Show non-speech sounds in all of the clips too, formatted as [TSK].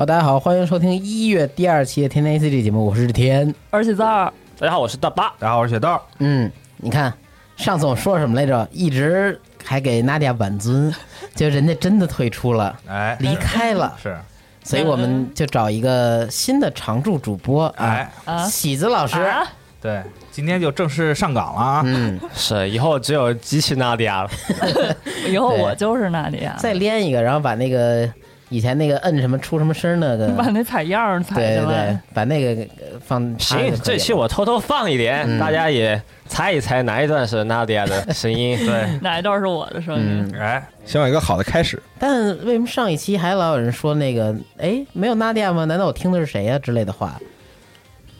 好，大家好，欢迎收听一月第二期的天天 ACG 节目，我是日天。而且在儿大家好，我是大巴。大家好，我是雪豆。嗯，你看上次我说什么来着？一直还给娜迪亚挽尊，就人家真的退出了，哎，离开了，是，[LAUGHS] 所以我们就找一个新的常驻主播啊哎，啊喜子老师。啊，对，今天就正式上岗了啊！嗯，[LAUGHS] 是，以后只有机器娜迪亚了。[LAUGHS] 以后我就是娜迪亚，再连一个，然后把那个以前那个摁什么出什么声那个，[LAUGHS] 把那采样儿采对对对，，把那个呃放行，这期我偷偷放一点，嗯大家也猜一猜哪一段是娜迪亚的声音。[LAUGHS] 对，哪一段是我的声音？嗯，哎，希望有一个好的开始。但为什么上一期还老有人说那个哎没有娜迪亚吗？难道我听的是谁呀、之类的话？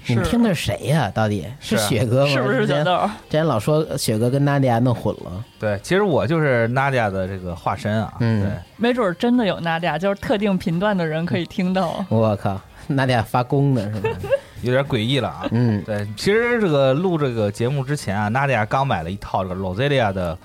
你听的是谁呀、到底是雪哥吗？是不是小豆？之前老说雪哥跟娜迪亚弄混了，对，其实我就是娜迪亚的这个化身啊。嗯对，没准儿真的有娜迪亚，就是特定频段的人可以听到。我靠，娜迪亚发功呢是吧？[LAUGHS] 有点诡异了啊。嗯，对，其实这个录这个节目之前啊，娜迪亚刚买了一套这个 Roselia 的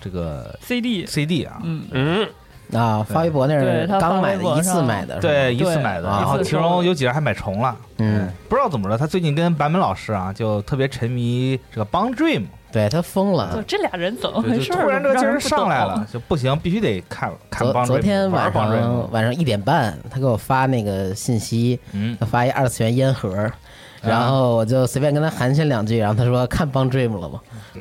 这个 CD，CD 啊，嗯，嗯，啊，发微博那是刚买的，一次买的，对，一次买的，啊然后其中有几人还买重了。嗯，不知道怎么着，他最近跟坂本老师啊，就特别沉迷这个帮 Dream，对他疯就了。这俩人怎么就就回事儿？突然这个劲儿上来了，就不行，必须得看看昨帮 Dream，昨天晚上晚上一点半，他给我发那个信息，嗯，他发一二次元烟盒，然后我就随便跟他寒暄两句，然后他说看帮 Dream 了吗？[LAUGHS]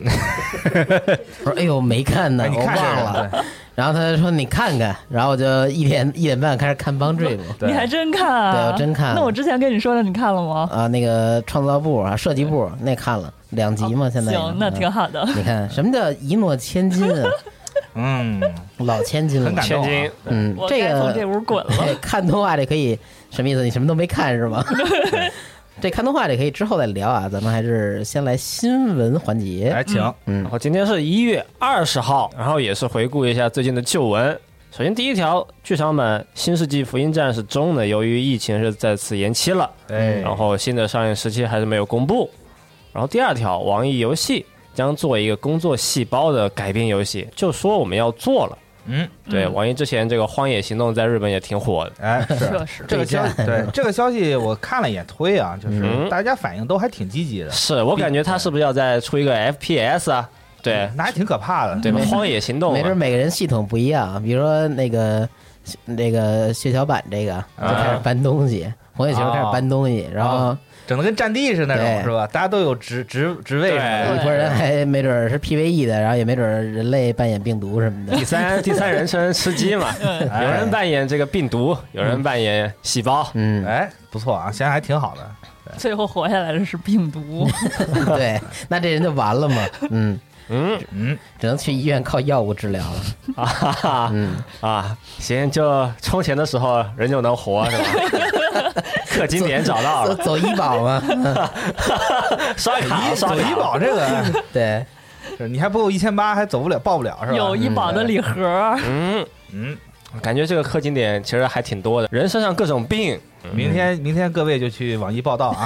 我说哎呦没看呢，我忘了。然后他就说你看看，然后我就一点 [LAUGHS] 一点半开始看帮 Dream。对你还真看啊？对我真看那我之前跟你说的，你看了吗？啊，那个创造部啊，设计部那看了两集嘛，现在行，那挺好。好的。你看什么叫一诺千金啊？[LAUGHS] 嗯，老千金了很，感金，嗯，这个从这屋滚了。[LAUGHS] 看动画这可以什么意思？你什么都没看是吗？这看动画这可以之后再聊啊，咱们还是先来新闻环节来，。请，嗯然后今天是一月二十号，然后也是回顾一下最近的旧闻。首先第一条，剧场版《新世纪福音战士》中呢，由于疫情是再次延期了，哎，然后新的上映时期还是没有公布。然后第二条，网易游戏将做一个工作细胞的改编游戏，就说我们要做了。嗯，对，嗯。网易之前这个《荒野行动》在日本也挺火的。哎，是确实，这个消息，对这个消息我看了一眼推啊，就是嗯。大家反应都还挺积极的，是我感觉他是不是要再出一个 FPS 啊？对。那还挺可怕的，对吧？荒野行动，没准每个人系统不一样，比如说那个那个血小板这个就开始搬东西，红血球开始搬东西，然后整的跟战地似的那种，是吧？大家都有职职职位什么一的，拨人还没准是 PVE 的，然后也没准人类扮演病毒什么的第。三第三人称吃鸡嘛，[LAUGHS] 哎有人扮演这个病毒，有人扮演细胞。嗯，哎，不错啊，现在还挺好的。最后活下来的是病毒。[LAUGHS] 对，那这人就完了嘛。嗯，嗯。嗯，只能去医院靠药物治疗了。啊哈哈。嗯，啊，行，就充钱的时候人就能活是吧？[LAUGHS] 氪金点找到了，走走医保吗。[LAUGHS] 刷卡刷卡。走医保这个，[LAUGHS] 对，是你还不够一千八，还走不了，报不了是吧？有医保的礼盒，嗯，嗯，感觉这个氪金点其实还挺多的，人身上各种病。明天明天各位就去网易报道啊。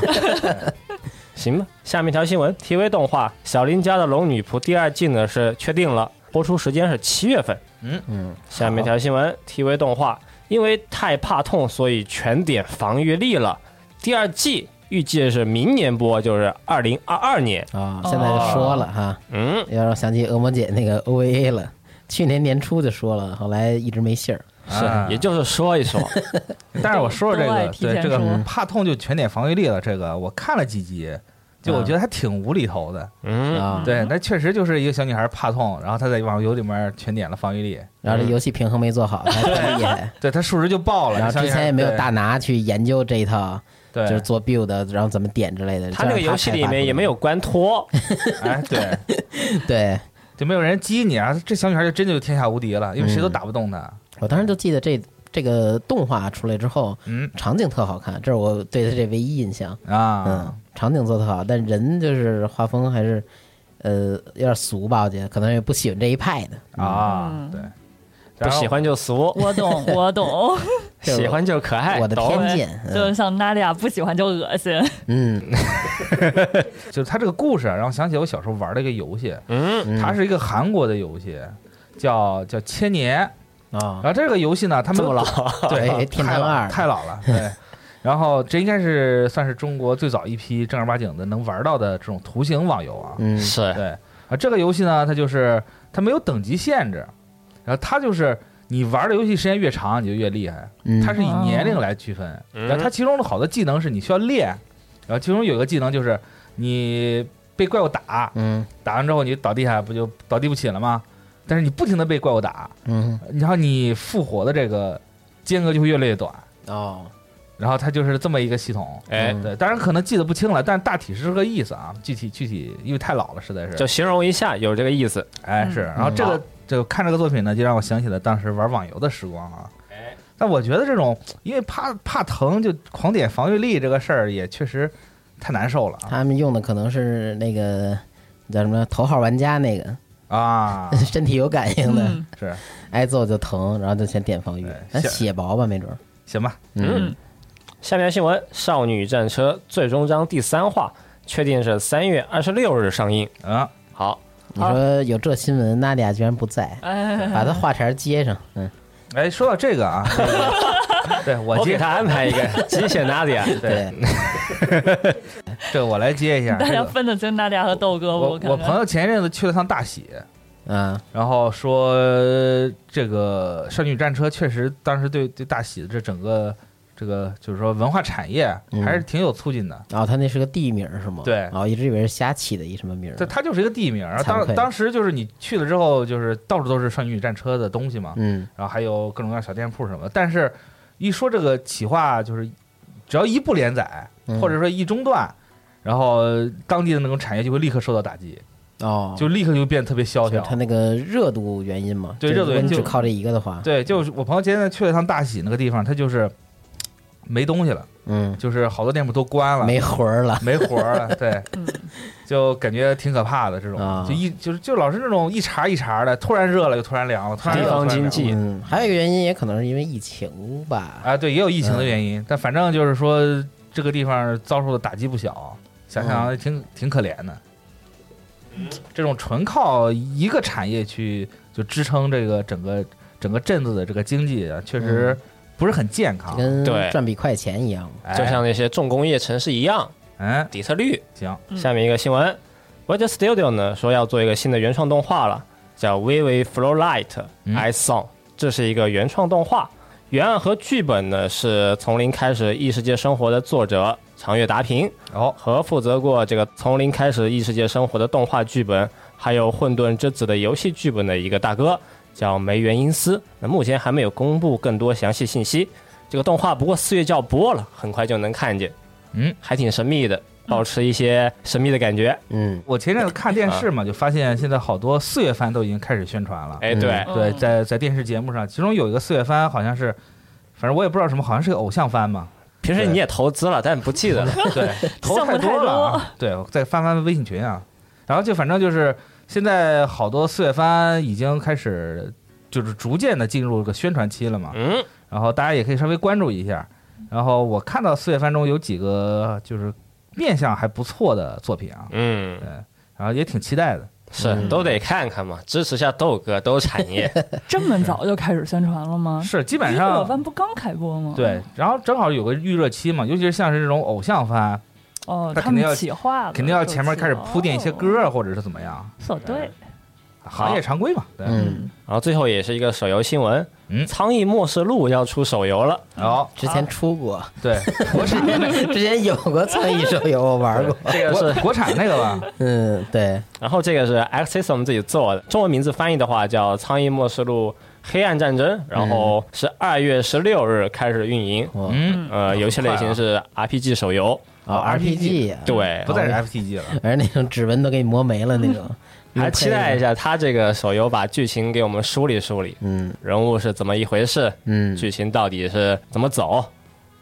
行吧，下面一条新闻，TV 动画《小林家的龙女仆》第二季呢是确定了，播出时间是七月份。嗯嗯，下面一条新闻，TV 动画因为太怕痛，所以全点防御力了。第二季预计是明年播，就是二零二二年。啊，现在就说了哈，嗯，要让我想起恶魔姐那个 OVA 了。去年年初就说了，后来一直没信儿。是啊，也就是说一说，[LAUGHS] 但是我说说这个，对这个怕痛就全点防御力了。这个我看了几集，就我觉得还挺无厘头的。嗯，啊，对，那确实就是一个小女孩怕痛，然后她在网游里面全点了防御力，然后这游戏平衡没做好，还挺 [LAUGHS] 厉害。对她数值就爆了。然后之前也没有大拿去研究这一套，对，就是做 build，然后怎么点之类的。他那个游戏里面也没有关托，[LAUGHS] 哎对，对就没有人激你啊，这小女孩就真就天下无敌了，因为谁都打不动她。我当时就记得这这个动画出来之后，嗯场景特好看，这是我对他这唯一印象啊。嗯啊，，场景做特好，但人就是画风还是呃有点俗吧，我觉得可能也不喜欢这一派的。啊嗯，对，不喜欢就俗，[LAUGHS] 我懂，我懂，[LAUGHS] 喜欢就可爱。我的懂偏见，就是像娜利亚不喜欢就恶心，嗯 [LAUGHS] 就是他这个故事啊，让我想起我小时候玩的一个游戏，嗯，嗯，它是一个韩国的游戏，叫叫千年。啊。然，后这个游戏呢，它没有老，[LAUGHS] 对，太老堂二。太老了，[LAUGHS] 对。然后这应该是算是中国最早一批正儿八经的能玩到的这种图形网游啊。嗯。是。对。啊，这个游戏呢，它就是它没有等级限制，然后它就是你玩的游戏时间越长，你就越厉害。嗯，它是以年龄来区分，嗯。然后它其中的好多技能是你需要练，然后其中有一个技能就是你被怪物打，嗯。打完之后你倒地下不就倒地不起了吗？但是你不停的被怪物打，嗯然后你复活的这个间隔就会越来越短。哦，然后它就是这么一个系统，哎，对，当然可能记得不清了，但大体是这个意思啊。具体具体因为太老了，实在是。就形容一下，有这个意思。哎是，然后这个这个看这个作品呢，就让我想起了当时玩网游的时光啊。哎，但我觉得这种因为怕怕疼就狂点防御力这个事儿也确实太难受了啊他们用的可能是那个叫什么头号玩家那个啊！[LAUGHS] 身体有感应的，嗯。是。挨揍就疼，然后就先点防御，咱像血薄吧，没准儿。行吧，嗯，下面新闻：《少女战车》最终章第三话确定是三月二十六日上映。啊，好，你说有这新闻，娜迪亚居然不在，哎，把他话茬接上，嗯，哎，说到这个啊，这个 [LAUGHS] 对我接我给他安排一个 [LAUGHS] 机械娜迪亚。对对，[LAUGHS] 这我来接一下。大家分得清娜迪亚和豆哥不？我我看看朋友前一阵子去了趟大喜，嗯，然后说这个少女战车确实当时对对大喜的这整个这个就是说文化产业嗯还是挺有促进的。哦，他那是个地名是吗？对哦，一直以为是瞎起的一什么名儿。这它就是一个地名，然后当当时就是你去了之后，就是到处都是少女战车的东西嘛，嗯然后还有各种各样小店铺什么的。但是，一说这个企划，就是只要一不连载，嗯或者说一中断，然后当地的那种产业就会立刻受到打击，哦，就立刻就变得特别萧条就是它。那个热度原因嘛。对热度原因就靠这一个的话，对，就是我朋友今天去了趟大喜那个地方，他就是没东西了，嗯，就是好多店铺都关了，没活儿了。没活儿了，对，[LAUGHS] 嗯。就感觉挺可怕的这种，啊。就一就是就老是那种一茬一茬的，突然热了又突然凉了，突然地方经济。嗯，还有一个原因也可能是因为疫情吧。啊，对，也有疫情的原嗯因，但反正就是说这个地方遭受的打击不小，想想挺、挺可怜的。这种纯靠一个产业去就支撑这个整个整个镇子的这个经济啊，确实不是很健康。跟对。赚笔快钱一样。哎。就像那些重工业城市一样，嗯，底特律。行，嗯。下面一个新闻。W e t Studio 呢说要做一个新的原创动画了，叫《Vivi Flow Light 嗯。Ice Song》，这是一个原创动画，原案和剧本呢是从零开始异世界生活的作者长月达平哦，和负责过这个从零开始异世界生活的动画剧本，还有《混沌之子》的游戏剧本的一个大哥叫梅原因司。那目前还没有公布更多详细信息。这个动画不过四月就要播了，很快就能看见，嗯，还挺神秘的，保持一些神秘的感觉。嗯，我前阵子看电视嘛，就发现现在好多四月番都已经开始宣传了。哎，对，嗯对，在在电视节目上，其中有一个四月番好像是，反正我也不知道什么，好像是个偶像番嘛。平时你也投资了，但不记得 [LAUGHS] [LAUGHS] 了。对，投太多了啊。对，我再翻翻微信群啊，然后就反正就是现在好多四月番已经开始就是逐渐的进入这个宣传期了嘛，嗯，然后大家也可以稍微关注一下。然后我看到四月番中有几个就是面相还不错的作品啊，嗯，对然后也挺期待的。是都得看看嘛，[LAUGHS] 支持下豆哥，都是产业。[LAUGHS] 这么早就开始宣传了吗？是基本上热上番不刚开播吗？对，然后正好有个预热期嘛，尤其是像是这种偶像番，哦，他他肯定要企划了，肯定要前面开始铺垫一些歌儿，或者是怎么样，哦，对，行业常规嘛。对，嗯，然后最后也是一个手游新闻，嗯苍蝇末世录要出手游了。哦，之前出过，对，[LAUGHS] 国产的之前有过苍蝇手游，我玩过。[LAUGHS] 这个是，[LAUGHS] 国国产那个吧，嗯，对，然后这个是 X System 自己做的，中文名字翻译的话叫《苍蝇末世录：黑暗战争》，然后是二月十六日开始运营。嗯，呃，游戏类型是 RPG 手游，哦，RPG，对不，再是 FTG 了。[LAUGHS] 而那种指纹都给你磨没了那种，还期待一下。他这个手游把剧情给我们梳理梳理，嗯。人物是怎么一回事，嗯。剧情到底是怎么走。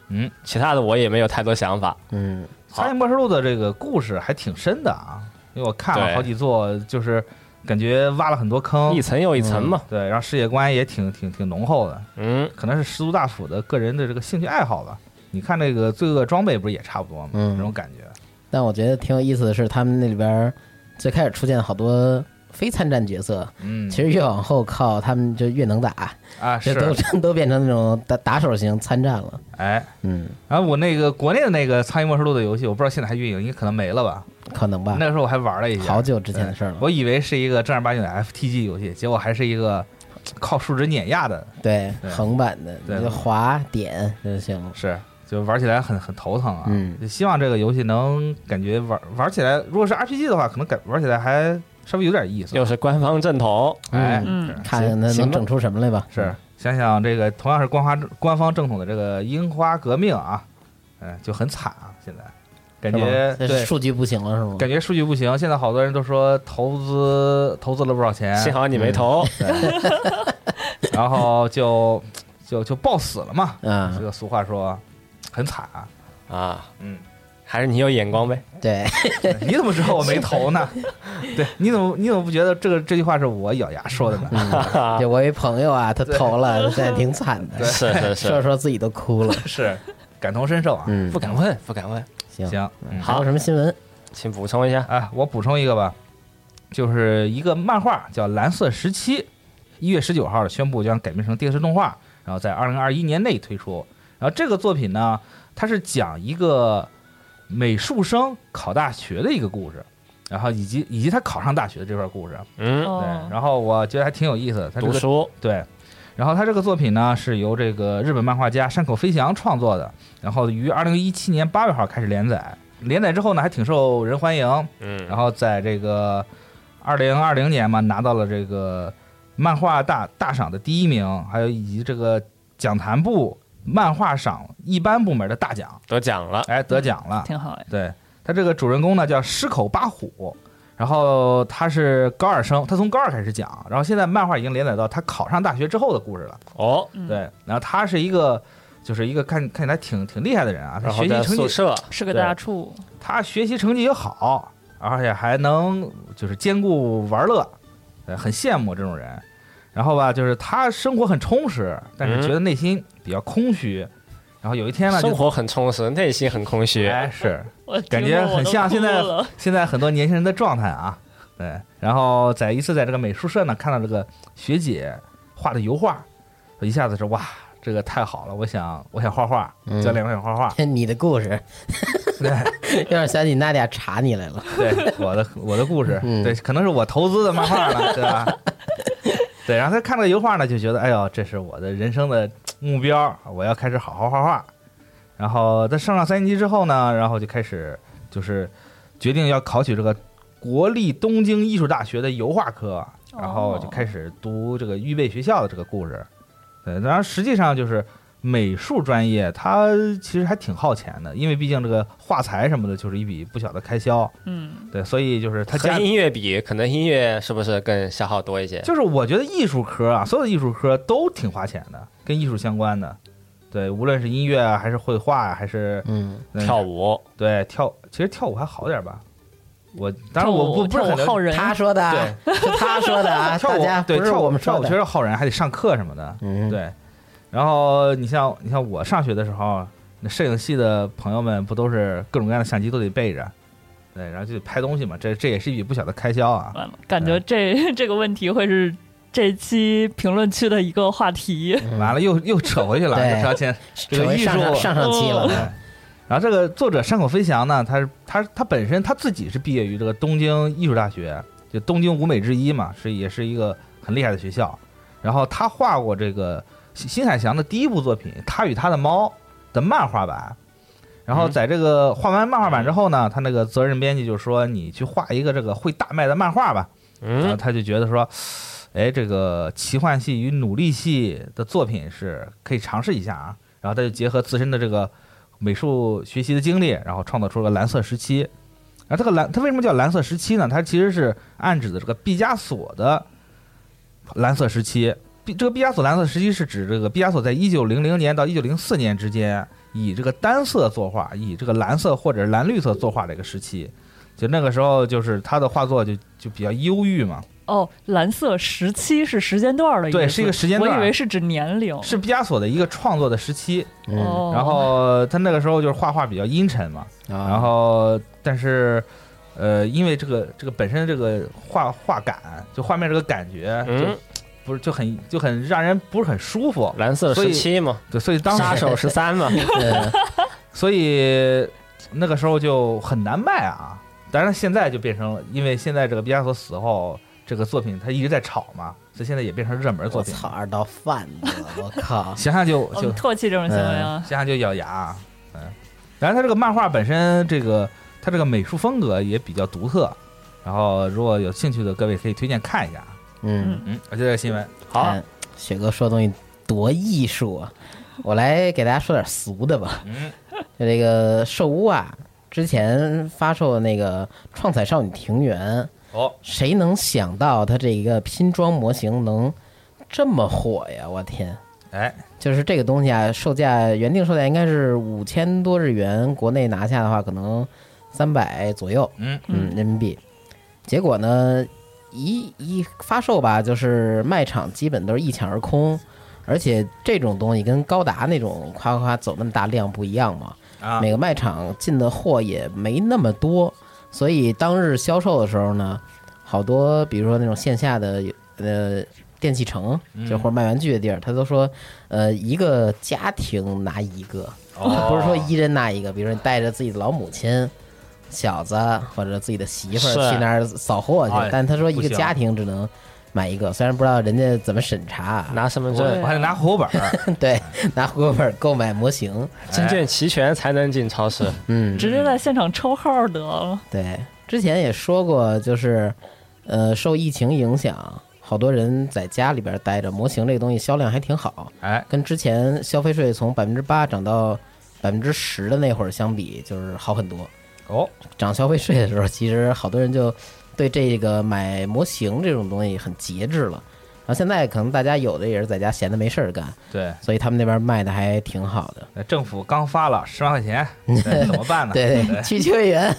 嗯，其他的我也没有太多想法。嗯，《苍蝇末世录》的这个故事还挺深的啊，因为我看了好几座，就是感觉挖了很多坑一，层又一层嘛，对，然后世界观也挺挺挺浓厚的，嗯，可能是十足大辅的个人的这个兴趣爱好吧。你看那个罪恶装备不是也差不多吗？嗯那种感觉。但我觉得挺有意思的是，他们那里边儿最开始出现好多非参战角色，嗯，其实越往后靠，他们就越能打，啊是都 [LAUGHS] 都变成那种打打手型参战了。哎，嗯，然后我那个国内的那个《苍蝇末世录》的游戏，我不知道现在还运营，应该可能没了吧？可能吧那，个时候我还玩了一下，好久之前的事儿了。我以为是一个正儿八经的 FTG 游戏，结果还是一个靠数值碾压的，对，对横版的，对你就滑点就行了。是就玩起来很很头疼啊。嗯就希望这个游戏能感觉玩玩起来，如果是 RPG 的话，可能感玩起来还稍微有点意思。又是官方正统，哎，嗯看看他能整出什么来吧。是想想这个同样是官方官方正统的这个樱花革命啊，嗯，就很惨啊，现在感觉这对。数据不行了是吗？感觉数据不行，现在好多人都说投资投资了不少钱，幸好你没投。[LAUGHS] 然后就就就暴死了嘛。啊这，个俗话说很惨啊。啊，嗯，还是你有眼光呗。对，[LAUGHS] 你怎么知道我没投呢？[LAUGHS] 对，你怎么你怎么不觉得这个这句话是我咬牙说的呢？嗯，对我一朋友啊，他投了，现在挺惨的，是是说是，说自己都哭了。[LAUGHS] 是感同身受啊。嗯不，敢问，不敢问，行，行，嗯还有什么新闻？请补充一下。啊，我补充一个吧，就是一个漫画叫《蓝色时期》，一月十九号宣布将改编成电视动画，然后在二零二一年内推出。然后这个作品呢，它是讲一个美术生考大学的一个故事，然后以及以及他考上大学的这段故事。嗯，对哦，，然后我觉得还挺有意思的。他这个读书，对，然后他这个作品呢是由这个日本漫画家山口飞翔创作的，然后于二零一七年八月号开始连载，连载之后呢还挺受人欢迎，嗯，然后在这个二零二零年嘛拿到了这个漫画大大赏的第一名，还有以及这个讲坛部漫画赏一般部门的大奖，得奖了。哎，得奖了。挺好哎。对他这个主人公呢叫狮口八虎，然后他是高二生，他从高二开始讲，然后现在漫画已经连载到他考上大学之后的故事了。哦，嗯，对，然后他是一个就是一个看看起来挺挺厉害的人啊，他然后学习成绩宿舍，是个大处，他学习成绩也好，而且还能就是兼顾玩乐，呃，很羡慕这种人。然后吧，就是他生活很充实，但是嗯觉得内心比较空虚。然后有一天呢，生活很充实，内心很空虚。哎是我感觉很像现在现在很多年轻人的状态啊。对，然后在一次在这个美术社呢看到这个学姐画的油画，我一下子说哇，这个太好了，我想我想画画，嗯教练我想画画。[LAUGHS] 你的故事，对，有点想起娜查你来了。对，我的我的故事，嗯对，可能是我投资的漫画了，对吧？对，然后他看到油画呢，就觉得，哎呦，这是我的人生的目标，我要开始好好画画。然后他上了三年级之后呢，然后就开始就是决定要考取这个国立东京艺术大学的油画科，然后就开始读这个预备学校的这个故事。对，然后实际上就是美术专业，它其实还挺耗钱的，因为毕竟这个画材什么的，就是一笔不小的开销。嗯，对，所以就是他家和音乐比，可能音乐是不是更消耗多一些？就是我觉得艺术科啊，所有的艺术科都挺花钱的，跟艺术相关的。对，无论是音乐啊，还是绘画啊，还是跳舞，对跳，其实跳舞还好点吧。我当然我不不是很了跳舞浩人，他说的啊，是他说的啊，[LAUGHS] 跳舞大家对跳舞我们。跳舞确实耗人，还得上课什么的。嗯，对，然后你像你像我上学的时候，那摄影系的朋友们不都是各种各样的相机都得备着，对，然后就得拍东西嘛，这这也是一笔不小的开销啊。完了，感觉这 [LAUGHS] 这个问题会是这期评论区的一个话题。完了又又扯回去了，[LAUGHS] 对又扯到前这个艺术上上上上期了哦。然后这个作者山口飞翔呢，他是他他本身他自己是毕业于这个东京艺术大学，就东京五美之一嘛，是也是一个很厉害的学校。然后他画过这个新新海翔的第一部作品《他与他的猫》的漫画版。然后在这个画完漫画版之后呢，他那个责任编辑就说：“你去画一个这个会大卖的漫画吧。”然后嗯，他就觉得说，哎，这个奇幻系与努力系的作品是可以尝试一下啊。然后他就结合自身的这个美术学习的经历，然后创造出了蓝色时期。然后这个蓝，它为什么叫蓝色时期呢？它其实是暗指的这个毕加索的蓝色时期。毕这个毕加索蓝色时期是指这个毕加索在一九零零年到一九零四年之间，以这个单色作画，以这个蓝色或者蓝绿色作画的一个时期。就那个时候，就是他的画作就就比较忧郁嘛，哦，蓝色时期是时间段的意思，对是一个时间段我以为是指年龄。是毕加索的一个创作的时期。[LAUGHS] 嗯，哦，然后他那个时候就是画画比较阴沉嘛，啊然后但是呃，因为这个这个本身这个画画感，就画面这个感觉，就嗯不是就很就很让人不是很舒服。蓝色十七嘛，对，所以当时杀手 [LAUGHS] 十三嘛，[LAUGHS] 对所以那个时候就很难卖啊。当然现在就变成了，因为现在这个毕加索死后，这个作品他一直在炒嘛，所以现在也变成热门作品。我操，二道贩子，我靠，[LAUGHS] 想想就就唾弃这种行为啊。想想就咬牙。嗯，然后他这个漫画本身，这个他这个美术风格也比较独特。然后如果有兴趣的各位可以推荐看一下。嗯，嗯，而且这个新闻好，雪哥说东西多艺术啊！我来给大家说点俗的吧。嗯，就这个兽屋啊，之前发售的那个《创彩少女庭园》，哦，谁能想到它这一个拼装模型能这么火呀？我天！哎，就是这个东西啊，售价原定售价应该是五千多日元，国内拿下的话可能三百左右，嗯嗯，人民币。结果呢，一一发售吧，就是卖场基本都是一抢而空，而且这种东西跟高达那种夸夸夸走那么大量不一样嘛，啊，每个卖场进的货也没那么多，所以当日销售的时候呢，好多比如说那种线下的呃电器城，就或者卖玩具的地儿，他都说呃一个家庭拿一个，哦不是说一人拿一个，比如说你带着自己的老母亲。小子或者自己的媳妇儿去那儿扫货去哎，但他说一个家庭只能买一个，虽然不知道人家怎么审查，拿身份证我还得拿户口本儿。[LAUGHS] 对，拿户口本购买模型，证件齐全才能进超市。嗯，直接在现场抽号得了。对，之前也说过，就是，呃，受疫情影响，好多人在家里边待着，模型这个东西销量还挺好，哎，跟之前消费税从百分之八涨到百分之十的那会儿相比，就是好很多。哦，涨消费税的时候，其实好多人就对这个买模型这种东西很节制了。然后现在可能大家有的也是在家闲的没事儿干，对，所以他们那边卖的还挺好的。那政府刚发了十万块钱，[LAUGHS] 对怎么办呢？对对，去秋叶原，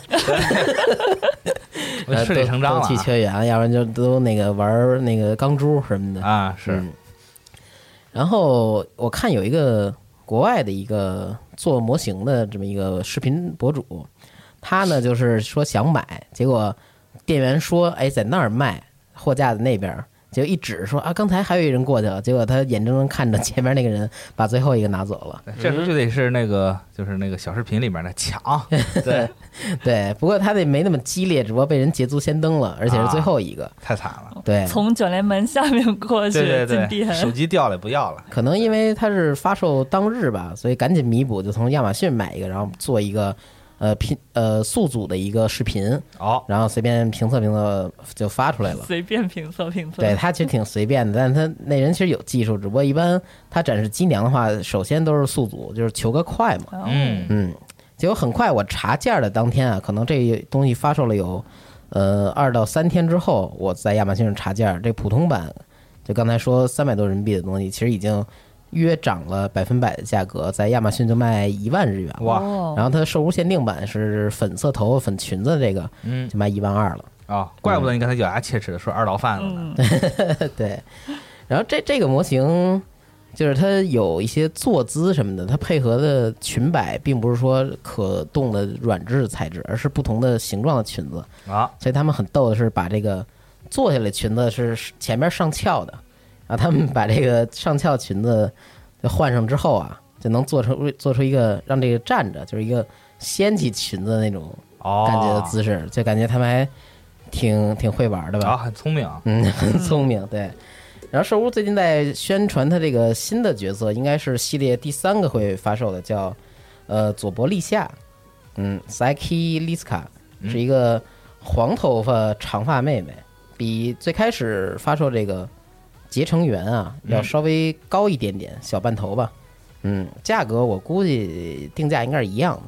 呃顺理成章了都都去啊秋叶原，要不然就都那个玩那个钢珠什么的。啊，是嗯然后我看有一个国外的一个做模型的这么一个视频博主，他呢就是说想买，结果店员说：“哎，在那儿卖，货架的那边儿。”结果一指说：“啊，刚才还有一人过去了。”结果他眼睁睁看着前面那个人把最后一个拿走了。[LAUGHS] 这时候就得是那个，就是那个小视频里面的抢，对，对，不过他那没那么激烈，只不过被人捷足先登了，而且是最后一个。[LAUGHS] 太惨了。对，从卷帘门下面过去对对进对，店，手机掉了也不要了。可能因为它是发售当日吧，所以赶紧弥补，就从亚马逊买一个，然后做一个呃拼呃速组的一个视频，哦，然后随便评测评测就发出来了。随便评测评测。对他其实挺随便的，但是他那人其实有技术，只不过一般他展示机娘的话，首先都是速组，就是求个快嘛。哦嗯，嗯，结果很快我查价的当天啊，可能这东西发售了有呃二到三天之后，我在亚马逊上查价，这普通版就刚才说三百多人民币的东西，其实已经约涨了百分百的价格，在亚马逊就卖一万日元。哇哦然后它的售屋限定版是粉色头发、粉裙子这个，嗯就卖一万二了。啊，怪不得你刚才咬牙切齿的说二道贩子呢。嗯，[LAUGHS] 对，然后这这个模型就是它有一些坐姿什么的，它配合的裙摆并不是说可动的软质材质，而是不同的形状的裙子。啊，所以他们很逗的是把这个坐下来裙子是前面上翘的，然后他们把这个上翘裙子就换上之后啊，就能做出做出一个让这个站着就是一个掀起裙子的那种哦，感觉的姿势，就感觉他们还挺挺会玩的吧？啊，很聪明啊。嗯，[LAUGHS] 很聪明，对。然后兽屋最近在宣传他这个新的角色，应该是系列第三个会发售的，叫呃佐伯利夏，嗯，Saki Liska 是一个黄头发长发妹妹，比最开始发售这个结成员啊要嗯稍微高一点点，小半头吧。嗯，价格我估计定价应该是一样的。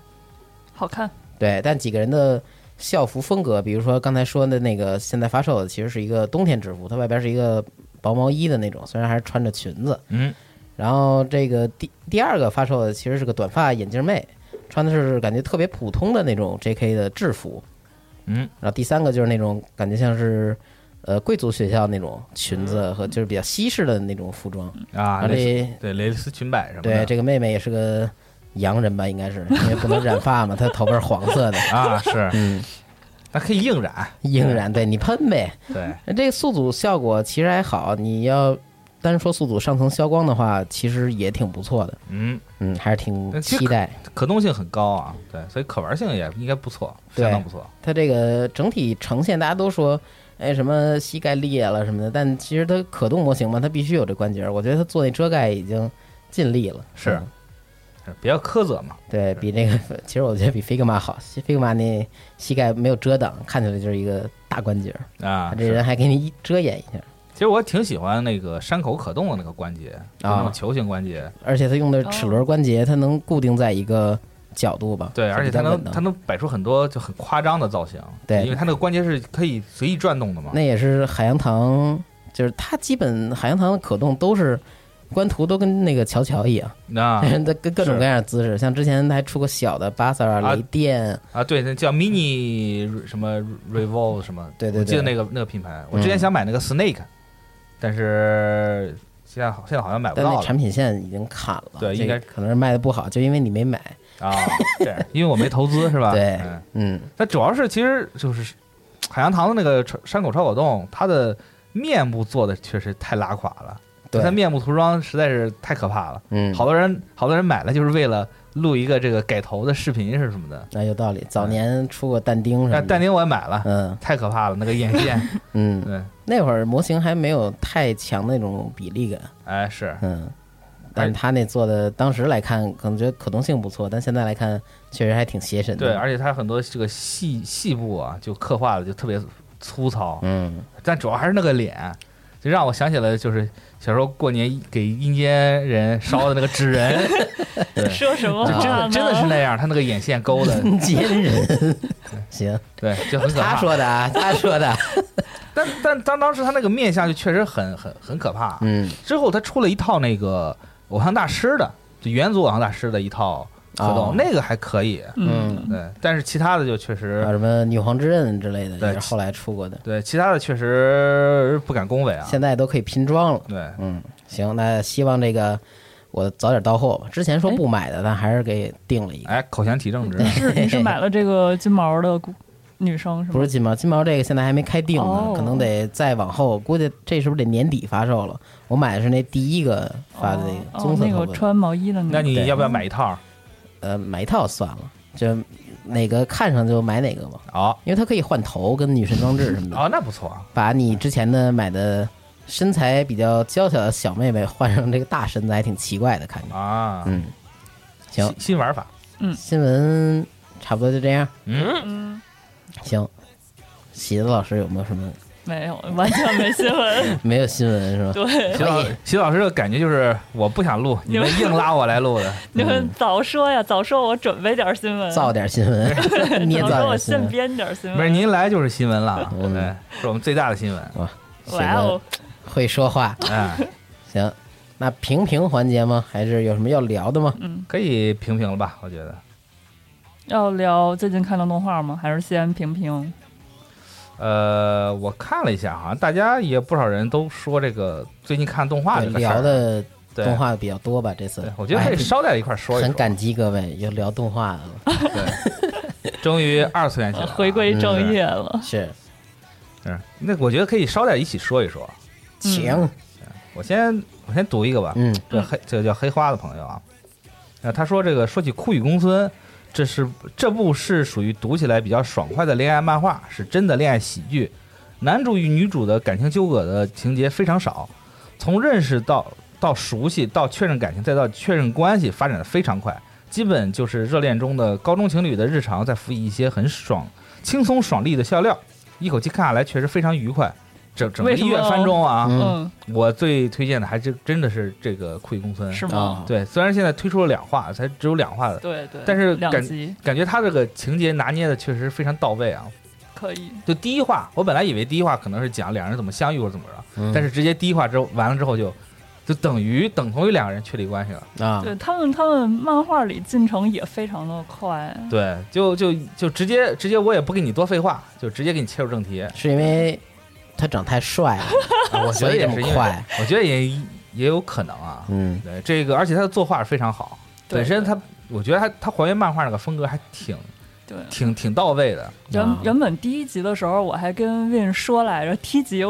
好看，对，但几个人的校服风格，比如说刚才说的那个现在发售的，其实是一个冬天制服，它外边是一个薄毛衣的那种，虽然还是穿着裙子。嗯，然后这个第第二个发售的其实是个短发眼镜妹，穿的是感觉特别普通的那种 J.K. 的制服。嗯，然后第三个就是那种感觉像是呃贵族学校那种裙子和就是比较西式的那种服装。啊，然后蕾丝这对蕾丝裙摆什么的。对这个妹妹也是个洋人吧，应该是 [LAUGHS] 因为不能染发嘛，她头发是黄色的。啊，是，嗯，[LAUGHS] 那可以硬染。硬染，对你喷呗。对，这个宿主效果其实还好，你要单说宿主上层消光的话，其实也挺不错的。嗯，嗯，还是挺期待。可动性很高啊。对，所以可玩性也应该不错，对相当不错。它这个整体呈现，大家都说，哎，什么膝盖裂了什么的，但其实它可动模型嘛，它必须有这关节。我觉得它做那遮盖已经尽力了。是比较苛责嘛。对比那个，[LAUGHS] 其实我觉得比 Figma 好。Figma 那膝盖没有遮挡，看起来就是一个大关节，啊，这人还给你遮掩一下。其实我挺喜欢那个山口可动的那个关节，啊那种球形关节。而且它用的齿轮关节，它能固定在一个角度吧？对，而且它能它能摆出很多就很夸张的造型。对因为它那个关节是可以随意转动的嘛。那也是海洋堂，就是它基本海洋堂的可动都是官图都跟那个乔乔一样，那 [LAUGHS] 它跟各种各样的姿势，像之前还出过小的巴萨啊、啊雷电，啊，对，那叫 mini 什么 revolve 什么，对对我记得那个那个品牌，我之前嗯想买那个 snake，但是现在好现在好像买不到了但那产品线已经砍了，对应该可能是卖的不好，就因为你没买。啊，对，因为我没投资是吧？对嗯，它，主要是其实就是海洋堂的那个川山口超果冻，它的面部做的确实太拉垮了，对它面部涂装实在是太可怕了。嗯，好多人好多人买了就是为了录一个这个改头的视频是什么的。那有道理。早年出过但丁什么的，但但丁我也买了，嗯太可怕了，那个眼线，[LAUGHS] 嗯，对，那会儿模型还没有太强那种比例感，哎是，嗯。但是他那做的，当时来看可能觉得可动性不错，但现在来看确实还挺邪神的。对，而且他很多这个细细部啊，就刻画的就特别粗糙，嗯，但主要还是那个脸，就让我想起了就是小时候过年给阴间人烧的那个纸人，[LAUGHS] 对，说什么就话？真的真的是那样，他那个眼线勾的，奸人，[LAUGHS] 行，对，就很可怕。他说的啊，他说的，但但当当时他那个面相就确实很很很可怕。嗯，之后他出了一套那个偶像大师的，就元祖偶像大师的一套活动，哦那个还可以。嗯，对，但是其他的就确还有实，什么女皇之刃之类的，对也是后来出过的，对，其他的确实不敢恭维啊。现在都可以拼装了。对，嗯，行，那希望这个我早点到货吧。之前说不买的，但还是给定了一个。哎，口嫌体正直。是你是买了这个金毛的姑女生是吗？不是金毛，金毛这个现在还没开定呢，哦可能得再往后，估计这是不是得年底发售了？我买的是那第一个发的那个哦棕色头发的，个穿毛衣的那个，那你要不要买一套？呃，买一套算了，就哪个看上就买哪个吧，哦因为它可以换头跟女神装置什么的，哦，那不错。啊把你之前的买的身材比较娇小的小妹妹换上这个大身子，还挺奇怪的，看着。啊，嗯，行新，玩法。嗯新闻差不多就这样。嗯，嗯，行，喜子老师有没有什么？没有，完全没新闻。[LAUGHS] 没有新闻是吧？对，徐老徐老师的感觉就是我不想录，你们硬拉我来录的。[LAUGHS] 你们早说呀，早说我准备点新闻，造点新闻，[LAUGHS] 你早说我造点新闻。现编点新闻。不是您来就是新闻了，我们，是我们最大的新闻。哇，哦，会说话。哎，行，那评评环节吗？还是有什么要聊的吗？可以评评了吧？我觉得，要聊最近看的动画吗？还是先评评？呃，我看了一下，好像大家也不少人都说这个最近看动画对这个聊的动画比较多吧？这次，我觉得可以哎捎带一块儿说一说。很感激各位又聊动画了，对，终于二次元起来了，[LAUGHS] 回归正业了。是，是那我觉得可以捎带一起说一说。请，我先我先读一个吧，嗯这黑这个叫黑花的朋友啊，呃，他说这个说起酷与公孙，这是这部是属于读起来比较爽快的恋爱漫画，是真的恋爱喜剧。男主与女主的感情纠葛的情节非常少，从认识到到熟悉到确认感情，再到确认关系，发展的非常快，基本就是热恋中的高中情侣的日常，再辅以一些很爽、轻松爽利的笑料，一口气看下来确实非常愉快。整整一月番中啊，我最推荐的还是真的是这个酷与公孙。是啊吗？对，虽然现在推出了两话，才只有两话的，对对，但是感感觉他这个情节拿捏的确实非常到位啊。可以。就第一话，我本来以为第一话可能是讲两人怎么相遇或者怎么着，嗯但是直接第一话之后完了之后就就等于等同于两个人确立关系了。啊，对他们，他们漫画里进程也非常的快。对，就就就直接直接我也不跟你多废话，就直接给你切入正题。是因为他长太帅了，啊 [LAUGHS] 我觉得也是因为快，我觉得也也有可能啊。嗯对这个，而且他的作画非常好，对本身他我觉得他他还原漫画那个风格还挺对，挺挺到位的。原啊原本第一集的时候，我还跟 Win 说来着，第一集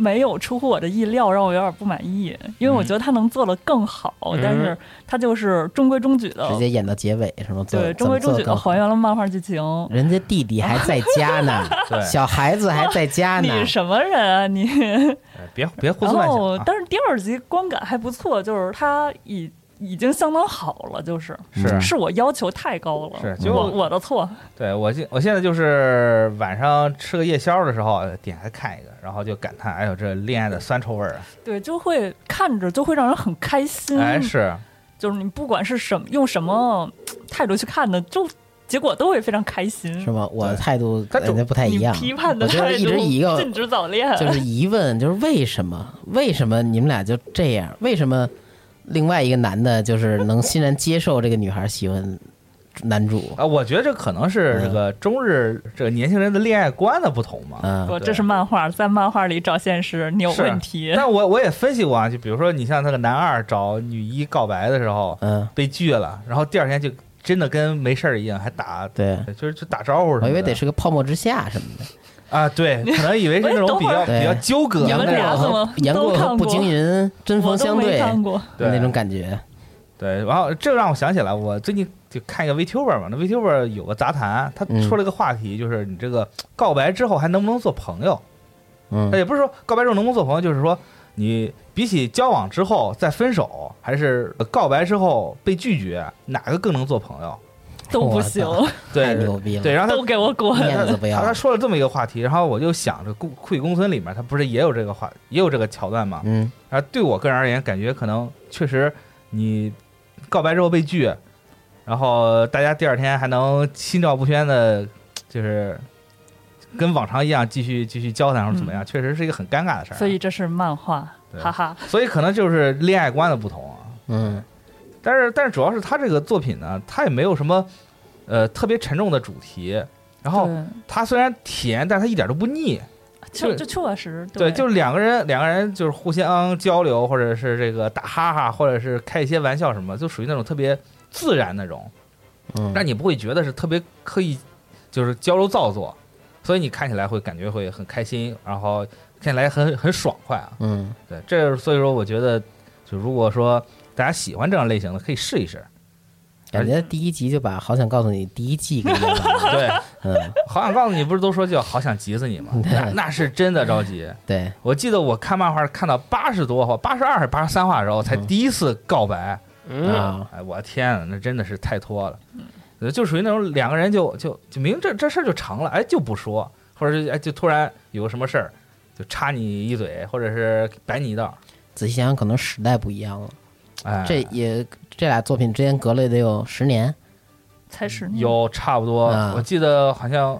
没有出乎我的意料，让我有点不满意，因为我觉得他能做得更好，嗯但是他就是中规中矩的直，接演到结尾是吗？对中规中矩的还原了漫画剧情。人家弟弟还在家呢，对，[LAUGHS] 小孩子还在家呢你，什么人啊你？[LAUGHS] 哎别别胡然思乱想，啊。后但是第二集观感还不错，就是他已已经相当好了，就是是是我要求太高了，是就我我的错。对我现我现在就是晚上吃个夜宵的时候点开看一个，然后就感叹，哎呦这恋爱的酸臭味儿啊！对，就会看着就会让人很开心。哎是，就是你不管是什么用什么态度去看的，就结果都会非常开心。是吗？我的态度跟人家不太一样，批判的态度一直以一个禁止早恋，就是疑问，就是为什么？为什么你们俩就这样？为什么另外一个男的就是 [LAUGHS] 能欣然接受这个女孩喜欢男主？啊，我觉得这可能是这个中日这个年轻人的恋爱观的不同嘛。嗯不，这是漫画，在漫画里找现实，你有问题。但我我也分析过啊，就比如说你像那个男二找女一告白的时候嗯，被拒了，然后第二天就真的跟没事儿一样，还打，对，就是就打招呼什么的。我以为得是个泡沫之夏什么的。啊，对，可能以为是那种比较比较纠葛你们杨过俩怎么和杨过都看过和步惊云针锋我都没相对看过，对那种感觉。对，然后这让我想起来，我最近就看一个 VTuber 嘛，那 VTuber 有个杂谈，他嗯说了一个话题，就是你这个告白之后还能不能做朋友？嗯那也不是说告白之后能不能做朋友，就是说你比起交往之后再分手，还是告白之后被拒绝，哪个更能做朋友？都不行，[LAUGHS] 对太牛逼了！对，然后他都给我滚！面子不要他他说了这么一个话题，然后我就想着《酷酷与公孙》里面，他不是也有这个话，也有这个桥段嘛？嗯，啊，对我个人而言，感觉可能确实你告白之后被拒，然后大家第二天还能心照不宣的，就是跟往常一样继续继续交谈或者怎么样，确实是一个很尴尬的事儿啊。所以这是漫画，哈哈。所以可能就是恋爱观的不同啊。嗯，但是但是主要是他这个作品呢，他也没有什么呃特别沉重的主题，然后他虽然甜，但他一点都不腻。就就确实对，就是两个人，两个人就是互相交流，或者是这个打哈哈，或者是开一些玩笑什么，就属于那种特别自然那种，嗯。让你不会觉得是特别刻意，就是交流造作，所以你看起来会感觉会很开心，然后看起来很很爽快啊。嗯，对，这所以说我觉得，就如果说大家喜欢这样类型的，可以试一试。感觉第一集就把《好想告诉你》第一季给演完了。[LAUGHS] 对，嗯，好想告诉你，不是都说叫好想急死你吗？那那是真的着急。[LAUGHS] 对，我记得我看漫画看到八十多话，八十二还是八十三话的时候，才第一次告白。嗯，啊，哎，我天啊，那真的是太拖了。呃就属于那种两个人就就就明这这事儿就成了，哎就不说，或者是哎就突然有个什么事儿，就插你一嘴，或者是摆你一道。仔细想想，可能时代不一样了。哎，这也这俩作品之间隔了得有十年。才十年，有差不多，啊我记得好像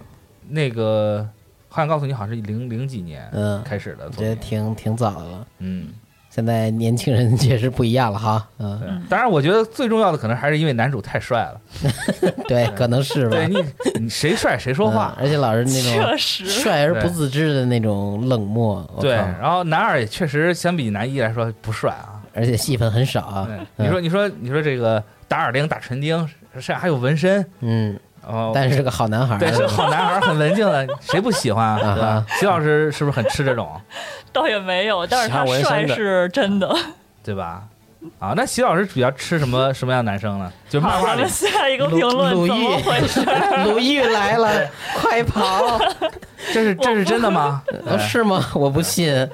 那个好想告诉你，好像是零零几年嗯，开始的我觉得品。挺挺早的了。嗯，现在年轻人确实不一样了哈，嗯，当然，我觉得最重要的可能还是因为男主太帅了。[LAUGHS] 对，可能是吧。对你，你谁帅谁说话嗯。而且老是那确种实，帅而不自知的那种冷漠，我对，靠然后男二也确实相比男一来说不帅啊。而且戏份很少啊对，，你说你说你说这个打耳钉、打唇钉，是还有纹身，嗯，哦，但是是个好男孩儿，对，是个好男孩，很文静的，谁不喜欢啊？啊对吧？徐老师是不是很吃这种？[LAUGHS] 倒也没有，但是他帅是真的。对吧？啊，那徐老师比较吃什么什么样的男生呢？就是漫好，画里下一个评论鲁豫怎么回事？[LAUGHS] 鲁豫来了，快跑！[LAUGHS] 这是这是真的吗？哦，是吗？我不信。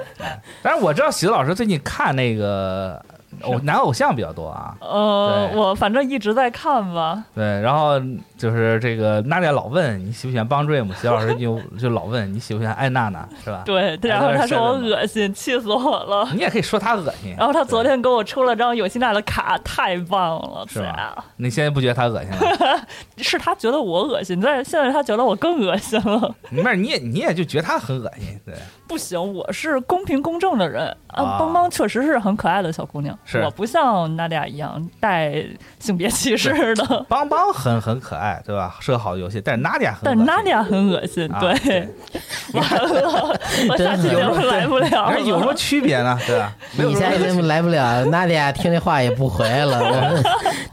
但是我知道徐老师最近看那个偶男偶像比较多啊，呃，我反正一直在看吧。对，然后就是这个娜姐老问你喜不喜欢帮 Dream，徐老师就 [LAUGHS] 就老问你喜不喜欢艾娜娜，是吧？对，然后他说我恶心，气死我了。你也可以说他恶心，然后他昨天给我出了张有心娜的卡，太棒了，是吧吧？你现在不觉得他恶心了？[LAUGHS] 是他觉得我恶心，但是现在他觉得我更恶心了。没事，你也你也就觉得他很恶心，对，不行，我是公平公正的人啊啊！邦邦确实是很可爱的小姑娘，是我不像娜迪亚一样带性别歧视的，邦邦很很可爱，对吧？是个好游戏，但是娜迪亚很但心，娜迪亚很恶心。啊对，[LAUGHS] 完了，我下期节目来不了有什么。区别呢？对吧？[LAUGHS] 你节目来不了，娜迪亚听这话也不回来了，我 [LAUGHS] 们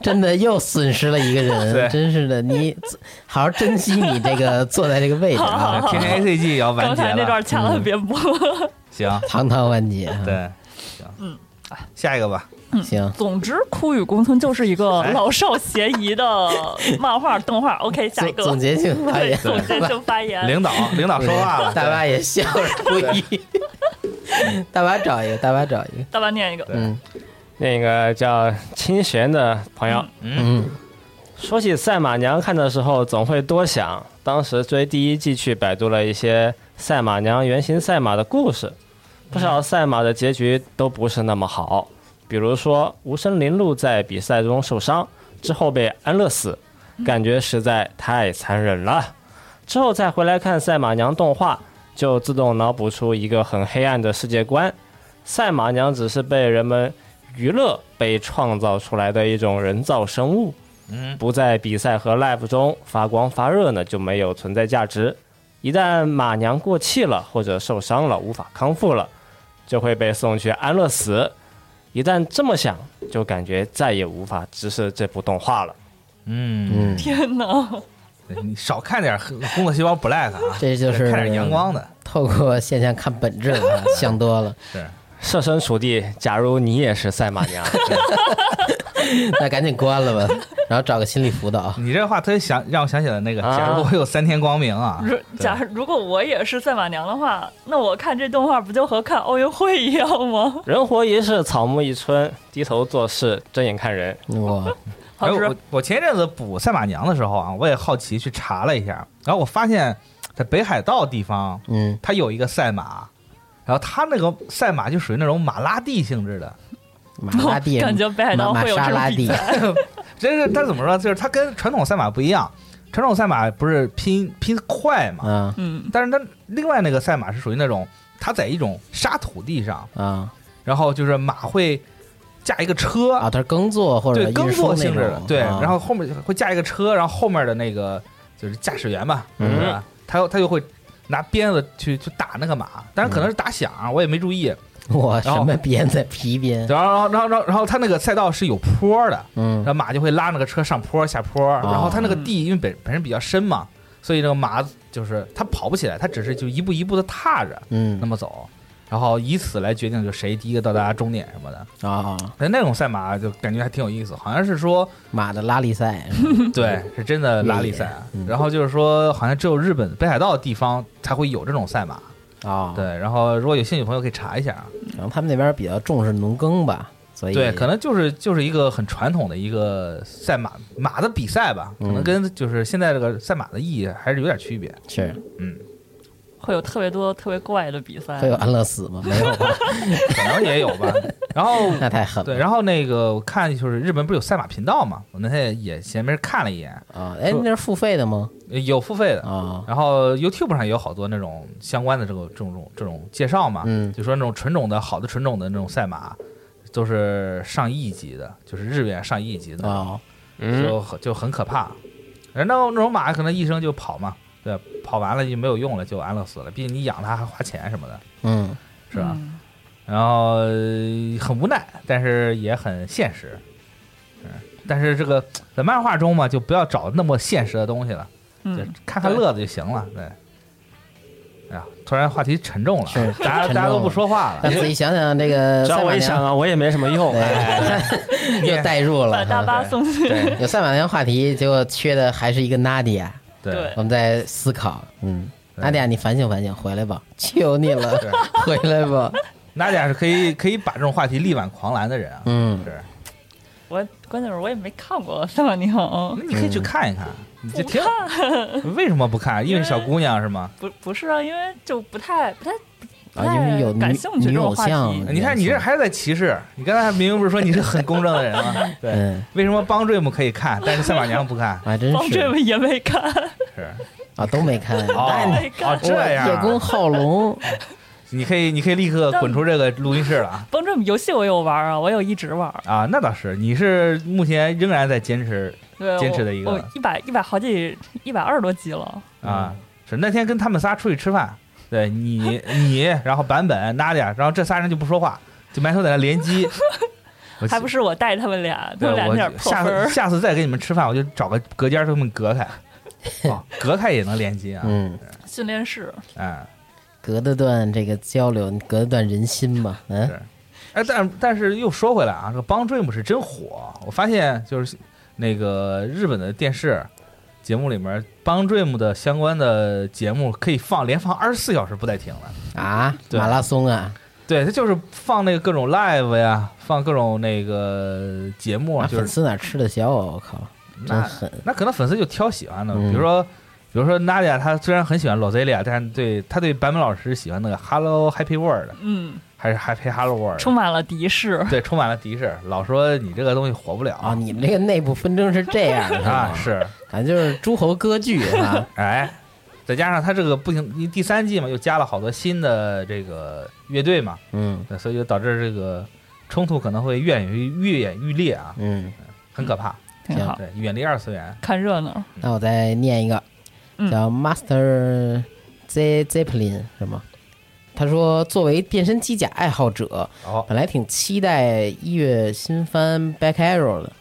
真的又损失了一个人，真是的，你好好珍惜你这个坐在这个位置啊，天天 A C G 也要完结了，才那段掐了别播。行，堂堂完结。对，下一个吧，行，总之，《枯与宫村》就是一个哎。老少咸宜的 [LAUGHS] 漫画动画。OK，下一个。总总结性发言，总结性发言。领导领导说话了，大巴也笑着故意。[LAUGHS] 大巴找一个，大巴找一个。大巴念一个，对。嗯那个叫清玄的朋友，嗯。说起赛马娘，看的时候总会多想。当时追第一季去百度了一些赛马娘原型赛马的故事，不少赛马的结局都不是那么好。比如说无声林路在比赛中受伤之后被安乐死，感觉实在太残忍了。之后再回来看赛马娘动画，就自动脑补出一个很黑暗的世界观。赛马娘只是被人们娱乐、被创造出来的一种人造生物。嗯，不在比赛和 live 中发光发热呢，就没有存在价值。一旦马娘过气了或者受伤了，无法康复了，就会被送去安乐死。一旦这么想，就感觉再也无法直视这部动画了。嗯，嗯，天哪！你少看点《工作细胞 Black》啊，这就是看点阳光的，透过现象看本质了啊，[LAUGHS] 想多了。是设身处地，假如你也是赛马娘 [LAUGHS] [LAUGHS] 那赶紧关了吧，然后找个心理辅导。你这话特别想让我想起了那个，啊假如我有三天光明啊，如假如如果我也是赛马娘的话，那我看这动画不就和看奥运会一样吗？[LAUGHS] 人活一世，草木一春，低头做事，睁眼看人。哇，好吃哎我我前一阵子补赛马娘的时候啊，我也好奇去查了一下，然后我发现，在北海道地方，嗯，它有一个赛马，然后他那个赛马就属于那种马拉蒂性质的，马拉蒂，感觉北海道马会有这种比赛。[LAUGHS] 这是它怎么说？就是他跟传统赛马不一样，传统赛马不是拼拼快嘛，啊嗯，但是他另外那个赛马是属于那种他在一种沙土地上，啊然后就是马会驾一个车。啊，它是耕作或者对，耕作性质的，对，啊。然后后面会驾一个车，然后后面的那个就是驾驶员吧，嗯？他他就会拿鞭子去去打那个马，但是可能是打响，我也没注意。[LAUGHS] 哇，什么鞭子皮鞭，然后然后然后然后他那个赛道是有坡的，嗯然后马就会拉那个车上坡下坡，然后他那个地因为本本身比较深嘛，所以那个马就是他跑不起来，他只是就一步一步的踏着嗯那么走。然后以此来决定就谁第一个到达终点什么的，啊，但那种赛马就感觉还挺有意思，好像是说马的拉力赛，[LAUGHS] 对，是真的拉力赛然后就是说，好像只有日本北海道的地方才会有这种赛马。啊，对，然后如果有兴趣的朋友可以查一下啊。然后他们那边比较重视农耕吧，所以对，可能就是就是一个很传统的一个赛马马的比赛吧，可能嗯。跟就是现在这个赛马的意义还是有点区别。是。嗯，会有特别多特别怪的比赛会。有安乐死吗？没有吧？可能也有吧。然后 [LAUGHS] 那太狠了。对，然后那个我看就是日本不是有赛马频道嘛，我那天也闲没事看了一眼，啊，哎，那是付费的吗？呃有付费的。啊，然后 YouTube 上也有好多那种相关的这个这种这种介绍嘛，嗯就说那种纯种的好的纯种的那种赛马，都是上亿级的，就是日元上亿级的，哦，嗯，就很就很可怕。人那那种马可能一生就跑嘛，对，跑完了就没有用了，就安乐死了。毕竟你养它还花钱什么的，嗯，是吧？嗯然后呃很无奈，但是也很现实。嗯，但是这个在漫画中嘛，就不要找那么现实的东西了，就嗯，看看乐子就行了。对。哎呀，突然话题沉重了，是大家大家都不说话了。但仔细想想，这个只要赛马娘我一想啊，我也没什么用。哎 [LAUGHS] [LAUGHS] 又带入把了。大巴送去。对有赛马娘话题，结果缺的还是一个 Nadia。对。对。我们在思考，嗯。对，Nadia，你反省反省，回来吧，[LAUGHS] 求你了，回来吧。娜姐是可以可以把这种话题力挽狂澜的人啊。嗯，是，我关键是我也没看过《赛马娘》，那你可以去看一看，你就挺 [LAUGHS] 为什么不看？因为小姑娘是吗？不不是啊，因为就不太不太不啊，因为有感兴趣女这种话偶像题。你看你这还是在歧视。你刚才明明不是说你是很公正的人吗？[LAUGHS] 对，嗯，为什么帮 dream 可以看，但是赛马娘不看？还真是帮 dream 也没看，是 [LAUGHS] 啊，都没看。哦这样叶公啊，好龙，[LAUGHS] 你可以你可以立刻滚出这个录音室了啊！帮这们游戏我有玩啊，我有一直玩。啊，那倒是，你是目前仍然在坚持对，坚持的一个我一百一百好几一百二十多级了。啊，是那天跟他们仨出去吃饭，对你你，然后版本 Nadia，然后这仨人就不说话，就埋头在那联机。[LAUGHS] 还不是我带他们俩，他对我们俩那点破下次。下次再跟你们吃饭，我就找个隔间儿给他们隔开。[LAUGHS] 哦，隔开也能联机啊！嗯，训练室，哎，隔得断这个交流，隔得断人心嘛，嗯，哎，但但是又说回来啊，这个帮 Dream 是真火。我发现就是那个日本的电视节目里面，帮 Dream 的相关的节目可以放连放二十四小时不带停的。啊，对马拉松啊，对，他就是放那个各种 live 呀，放各种那个节目啊，就是粉丝哪吃得消啊？我靠，那狠。那可能粉丝就挑喜欢的，嗯比如说，比如说 Nadia，她虽然很喜欢 Loselia，但是对她对版本老师喜欢那个 Hello Happy World 嗯，还是 Happy Halloween，充满了敌视。对，充满了敌视，老说你这个东西火不了啊，你们这个内部纷争是这样的 [LAUGHS] 是啊，是，反正就是诸侯割据啊。[LAUGHS] 哎，再加上他这个不停，因为第三季嘛，又加了好多新的这个乐队嘛，嗯对所以就导致这个冲突可能会越演越越演愈烈啊，嗯，很可怕。挺好，对，远离二次元。看热闹。那我再念一个，嗯叫 Master Z Zeppelin 是吗？他说，作为变身机甲爱好者，哦，本来挺期待一月新番《Back Arrow》的，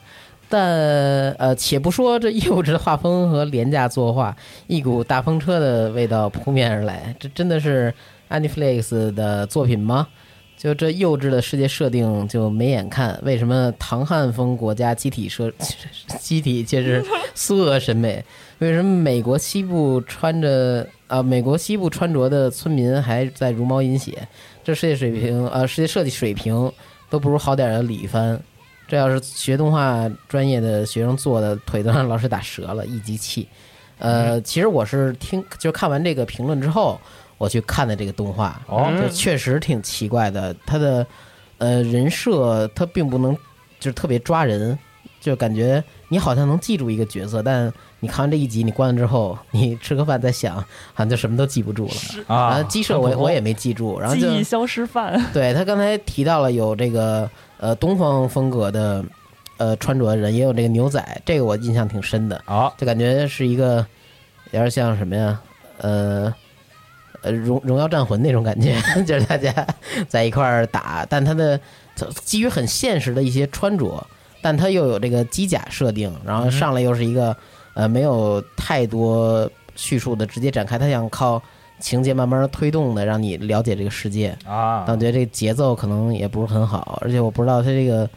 但呃，且不说这幼稚的画风和廉价作画，一股大风车的味道扑面而来，这真的是 Aniflex 的作品吗？就这幼稚的世界设定就没眼看，为什么唐汉风国家机体设 [LAUGHS] 机体却是 [LAUGHS] 苏俄审美？为什么美国西部穿着啊、美国西部穿着的村民还在茹毛饮血？这世界水平呃，世界设计水平都不如好点儿的李帆。这要是学动画专业的学生做的，腿都让老师打折了，一集气。呃，其实我是听，就是看完这个评论之后，我去看的这个动画，哦就确实挺奇怪的。他的呃人设，他并不能就是特别抓人，就感觉你好像能记住一个角色，但你看完这一集，你关了之后，你吃个饭再想，好像就什么都记不住了。然啊。后，鸡舍我我也没记住，然后就记忆消失饭，[LAUGHS] 对他刚才提到了有这个呃东方风格的呃穿着的人，也有这个牛仔，这个我印象挺深的，啊，就感觉是一个有点像什么呀？呃呃荣荣耀战魂那种感觉，[LAUGHS] 就是大家在一块儿打，但他的基于很现实的一些穿着，但他又有这个机甲设定，然后上来又是一个呃没有太多叙述的直接展开，他想靠情节慢慢推动的，让你了解这个世界。啊但我觉得这个节奏可能也不是很好，而且我不知道他这个，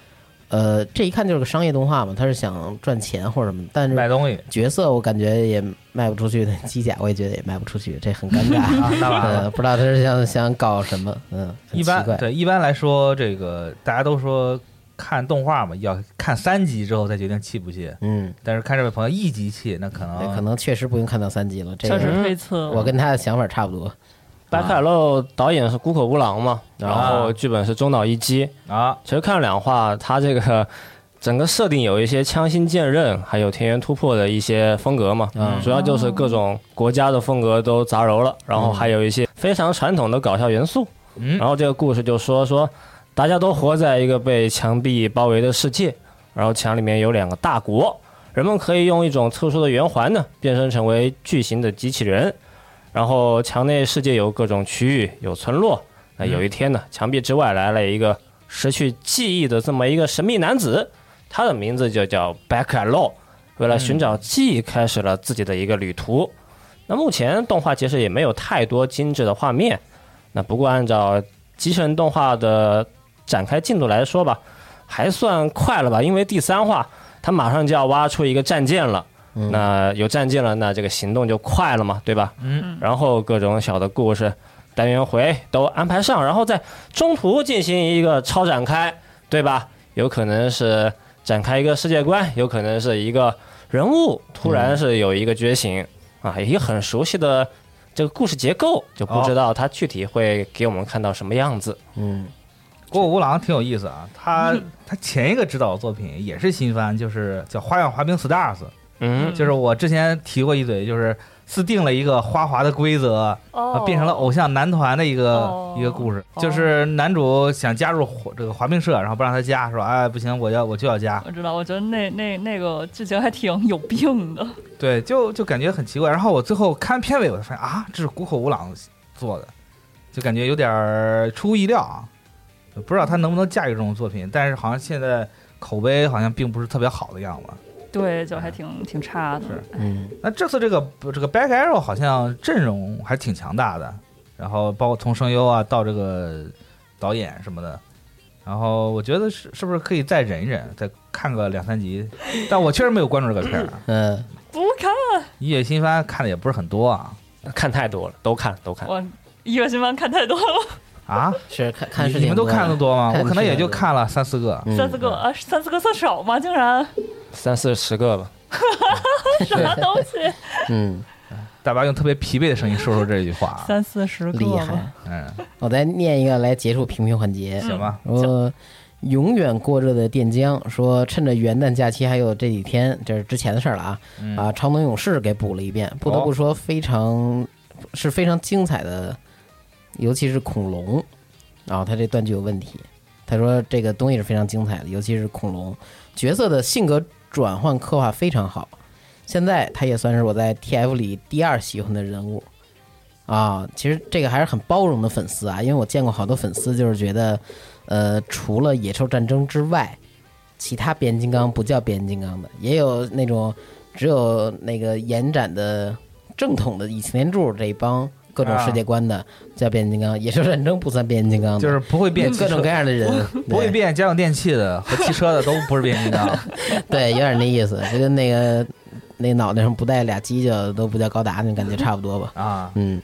呃，这一看就是个商业动画嘛，他是想赚钱或者什么，但是卖东西角色我感觉也卖不出去，机甲我也觉得也卖不出去，这很尴尬。[LAUGHS] 啊，那完了。呃，不知道他是想想搞什么，嗯，一。般对一般来说，这个大家都说看动画嘛，要看三集之后再决定气不气。嗯，但是看这位朋友一集气，那可能对，可能确实不用看到三集了。这个确实推测。我跟他的想法差不多。白凯露导演是谷口吾郎嘛，然后剧本是中岛一基。啊，其实看了两话，他这个 [LAUGHS] 整个设定有一些枪心剑刃，还有田园突破的一些风格嘛。嗯主要就是各种国家的风格都杂糅了，然后还有一些非常传统的搞笑元素。嗯然后这个故事就说说，大家都活在一个被墙壁包围的世界，然后墙里面有两个大国，人们可以用一种特殊的圆环呢，变身成为巨型的机器人。然后墙内世界有各种区域，有村落。那有一天呢，墙壁之外来了一个失去记忆的这么一个神秘男子，他的名字就叫 Backalo。为了寻找记忆，开始了自己的一个旅途。那目前动画其实也没有太多精致的画面，那不过按照机器人动画的展开进度来说吧，还算快了吧？因为第三话他马上就要挖出一个战舰了，那有战舰了，那这个行动就快了嘛，对吧？嗯，然后各种小的故事、单元回都安排上，然后在中途进行一个超展开，对吧？有可能是展开一个世界观，有可能是一个人物突然是有一个觉醒、啊，一个很熟悉的这个故事结构，就不知道它具体会给我们看到什么样子。嗯国口吾郎挺有意思啊，他他前一个指导的作品也是新番，就是叫《花样滑冰 Stars》，嗯，就是我之前提过一嘴，就是自定了一个花滑的规则，哦，变成了偶像男团的一个、哦一个故事，哦就是男主想加入这个滑冰社，然后不让他加，说哎不行，我要我就要加，我知道，我觉得那那那个剧情还挺有病的。对，就就感觉很奇怪。然后我最后看片尾，我才发现啊，这是谷口吾郎做的，就感觉有点出乎意料啊。不知道他能不能驾驭这种作品，但是好像现在口碑好像并不是特别好的样子。对，就还挺挺差的。是嗯那这次这个这个 Back Arrow 好像阵容还挺强大的，然后包括从声优啊到这个导演什么的，然后我觉得是是不是可以再忍一忍，再看个两三集？但我确实没有关注这个片儿啊，[LAUGHS] 嗯，不看，一月新番看的也不是很多啊看太多了，都看都看。我一月新番看太多了，啊！是看看你你们都视频多看的多吗？我可能也就看了三四个。嗯三四个啊，三四个算少吗？竟然 [LAUGHS] 三四十个吧，[LAUGHS] 什么东西？[LAUGHS] 嗯大巴用特别疲惫的声音说出这句话，三四十个厉害。嗯，我再念一个来结束评评环节。行吧，说永远过热的电浆说，趁着元旦假期还有这几天，这是之前的事儿了啊。嗯啊，超能勇士给补了一遍，不得不说非常、是非常精彩的，尤其是恐龙。然后他这段句有问题，他说这个东西是非常精彩的，尤其是恐龙角色的性格转换刻画非常好。现在他也算是我在 TF 里第二喜欢的人物啊。其实这个还是很包容的粉丝啊，因为我见过好多粉丝就是觉得，呃，除了野兽战争之外，其他变形金刚不叫变形金刚的，也有那种只有那个延展的正统的倚擎天柱这一帮各种世界观的叫变形金刚，野兽战争不算变形金刚，就是不会变各种各样的人，不会变家用电器的和汽车的都不是变形金刚。[LAUGHS] 对，有点那意思，就跟那个那脑袋上不带俩犄角都不叫高达，那感觉差不多吧。[LAUGHS] 啊，嗯，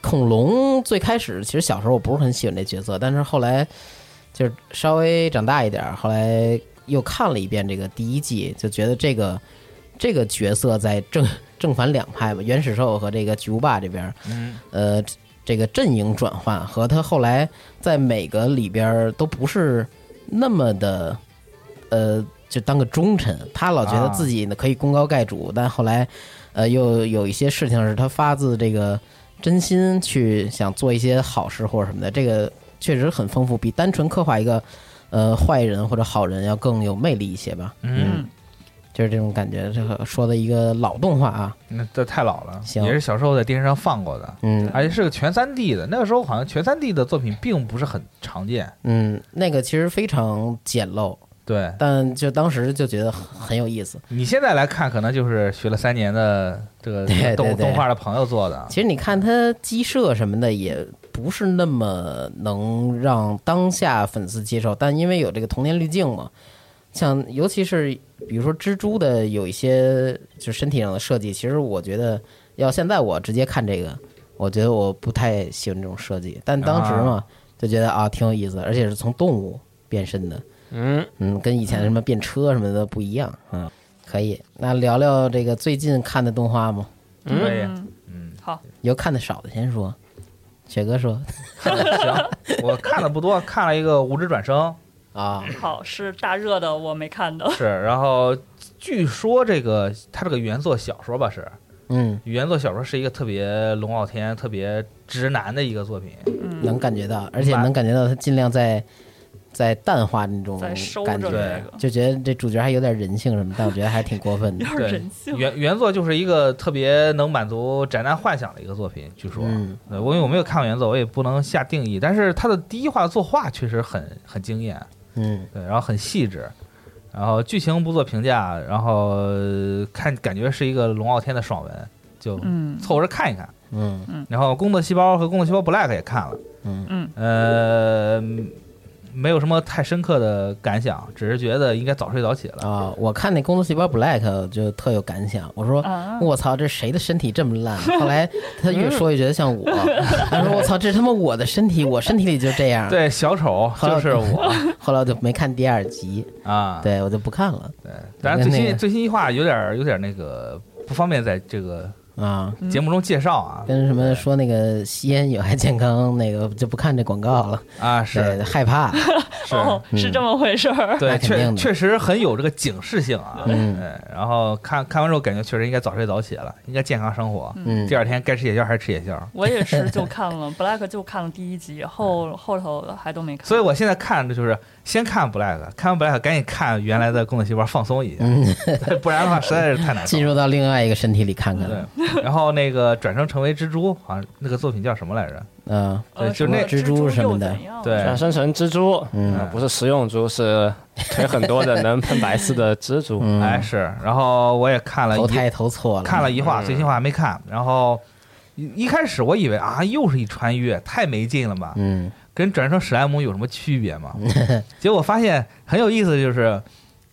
恐龙最开始其实小时候我不是很喜欢这角色，但是后来就是稍微长大一点儿，后来又看了一遍这个第一季，就觉得这个这个角色在正 [LAUGHS] 正反两派吧，原始兽和这个巨无霸这边呃，这个阵营转换和他后来在每个里边儿都不是那么的，呃，就当个忠臣。他老觉得自己呢可以功高盖主，但后来，呃，又有一些事情是他发自这个真心去想做一些好事或者什么的。这个确实很丰富，比单纯刻画一个呃坏人或者好人要更有魅力一些吧。嗯，就是这种感觉。这个说的一个老动画啊，那这太老了，行也是小时候在电视上放过的，嗯而且是个全三 D 的。那个时候好像全三 D 的作品并不是很常见。嗯，那个其实非常简陋。对但就当时就觉得很很有意思。你现在来看，可能就是学了三年的这个动动画的朋友做的。其实你看它鸡舍什么的，也不是那么能让当下粉丝接受，但因为有这个童年滤镜嘛，像尤其是比如说蜘蛛的有一些就身体上的设计，其实我觉得要现在我直接看这个，我觉得我不太喜欢这种设计，但当时嘛就觉得啊挺有意思，而且是从动物变身的，嗯，嗯，跟以前什么变车什么的不一样啊。可以，那聊聊这个最近看的动画吗？可以，嗯，嗯，好，有看的少的先说。雪哥说 [LAUGHS] 行，我看的不多，看了一个《无职转生啊，好是大热的，我没看到》，。是，然后据说这个他这个原作小说吧是。嗯，原作小说是一个特别龙傲天、特别直男的一个作品，能感觉到，而且能感觉到他尽量在在淡化那种感觉，就觉得这主角还有点人性什么，但我觉得还挺过分的 [LAUGHS] 有。点对人性。原原作就是一个特别能满足宅男幻想的一个作品，据说。嗯我因为我没有看过原作，我也不能下定义，但是他的第一话作画确实很很惊艳，嗯。对，然后很细致，然后剧情不做评价，然后呃看感觉是一个龙傲天的爽文，就嗯。凑合着看一看。嗯。然后《工作细胞》和《工作细胞 Black》也看了，嗯。嗯，呃，没有什么太深刻的感想，只是觉得应该早睡早起了。啊，我看那《工作细胞 Black》就特有感想，我说啊我操，这谁的身体这么烂？[LAUGHS] 后来他越说越觉得像我，[LAUGHS] 他说我操，这他妈我的身体，我身体里就这样。，对，小丑就是我 [LAUGHS] 后来我就没看第二集，啊。对我就不看了对，但是最跟那个新最新一话有点有点那个不方便在这个啊。节目中介绍啊。跟什么说那个吸烟有害健康，那个就不看这广告了，啊，是害怕。[LAUGHS] 是，哦，是这么回事儿。对，确确实很有这个警示性啊。嗯，然后看看完之后，感觉确实应该早睡早起了，应该健康生活。嗯第，二天该吃夜宵还是吃夜宵。我也是就看了 [LAUGHS] Black 就看了第一集，后后头还都没看。所以我现在看的就是先看 Black，看完 Black 赶紧看原来的工作细胞放松一下，对 [LAUGHS] 不然的话实在是太难受进。入到另外一个身体里看看。对，[LAUGHS] 然后那个转生成为蜘蛛，好像那个作品叫什么来着？嗯呃，对就那蜘蜘蛛什么的对转生成蜘蛛，嗯呃不是食用猪，是 [LAUGHS] 腿很多的能喷白色的蜘蛛。嗯，哎，是，然后我也看了一投胎投错了，看了一话，嗯最新话没看。然后一一开始我以为啊，又是一穿越，太没劲了吧？嗯跟转生史莱姆有什么区别吗？[LAUGHS] 结果发现很有意思，就是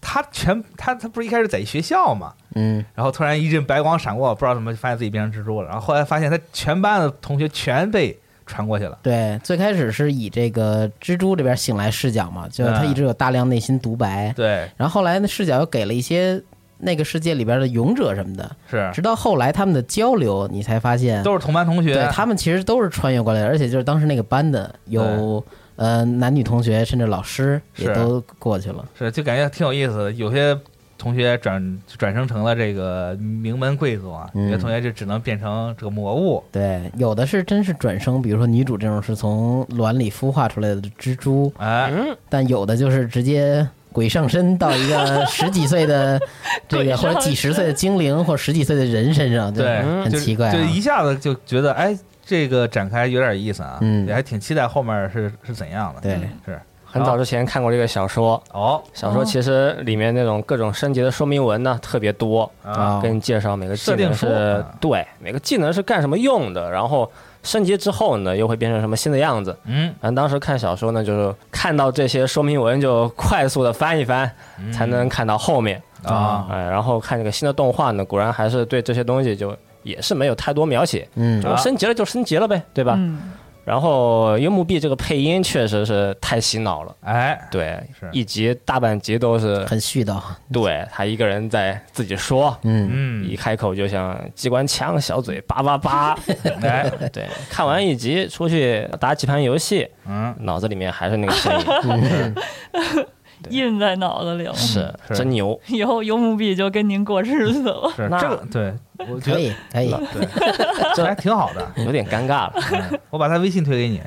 他全他他不是一开始在学校嘛，嗯然后突然一阵白光闪过，不知道怎么发现自己变成蜘蛛了。然后后来发现他全班的同学全被传过去了。对，最开始是以这个蜘蛛这边醒来视角嘛，就是他嗯一直有大量内心独白，对，然后后来那视角又给了一些那个世界里边的勇者什么的，是直到后来他们的交流，你才发现，都是同班同学。对他们其实都是穿越过来的，而且就是当时那个班的有呃男女同学，甚至老师也都过去了。是就感觉挺有意思的。有些同学转转生成了这个名门贵族啊，嗯有些同学就只能变成这个魔物。对，有的是真是转生，比如说女主这种是从卵里孵化出来的蜘蛛，哎，但有的就是直接鬼上身到一个十几岁的 [LAUGHS] 这个或者几十岁的精灵或者十几岁的人身上，对，很奇怪、啊。就一下子就觉得哎，这个展开有点意思啊，嗯也还挺期待后面是是怎样的。对，是很早之前看过这个小说，哦。小说其实里面那种各种升级的说明文呢特别多，啊，跟你介绍每个技设定说能是啊对每个技能是干什么用的，然后升级之后呢又会变成什么新的样子。嗯，反正当时看小说呢，就是看到这些说明文就快速的翻一翻，嗯。才能看到后面。啊，哎，然后看这个新的动画呢，果然还是对这些东西就也是没有太多描写，嗯。就升级了就升级了呗，对吧？嗯，然后幽木碧这个配音确实是太洗脑了，哎，对，一集大半集都是很絮叨。对他一个人在自己说，嗯，一嗯，开口就像机关枪，小嘴叭叭叭。[LAUGHS] 哎，对，看完一集出去打几盘游戏，嗯，脑子里面还是那个声音，[LAUGHS] 印在脑子里了。是是真牛。以后游牧币就跟您过日子了。那是这个，对，我觉得可以可以，对，[LAUGHS] 这还挺好的。有点尴尬了，嗯我把他微信推给你。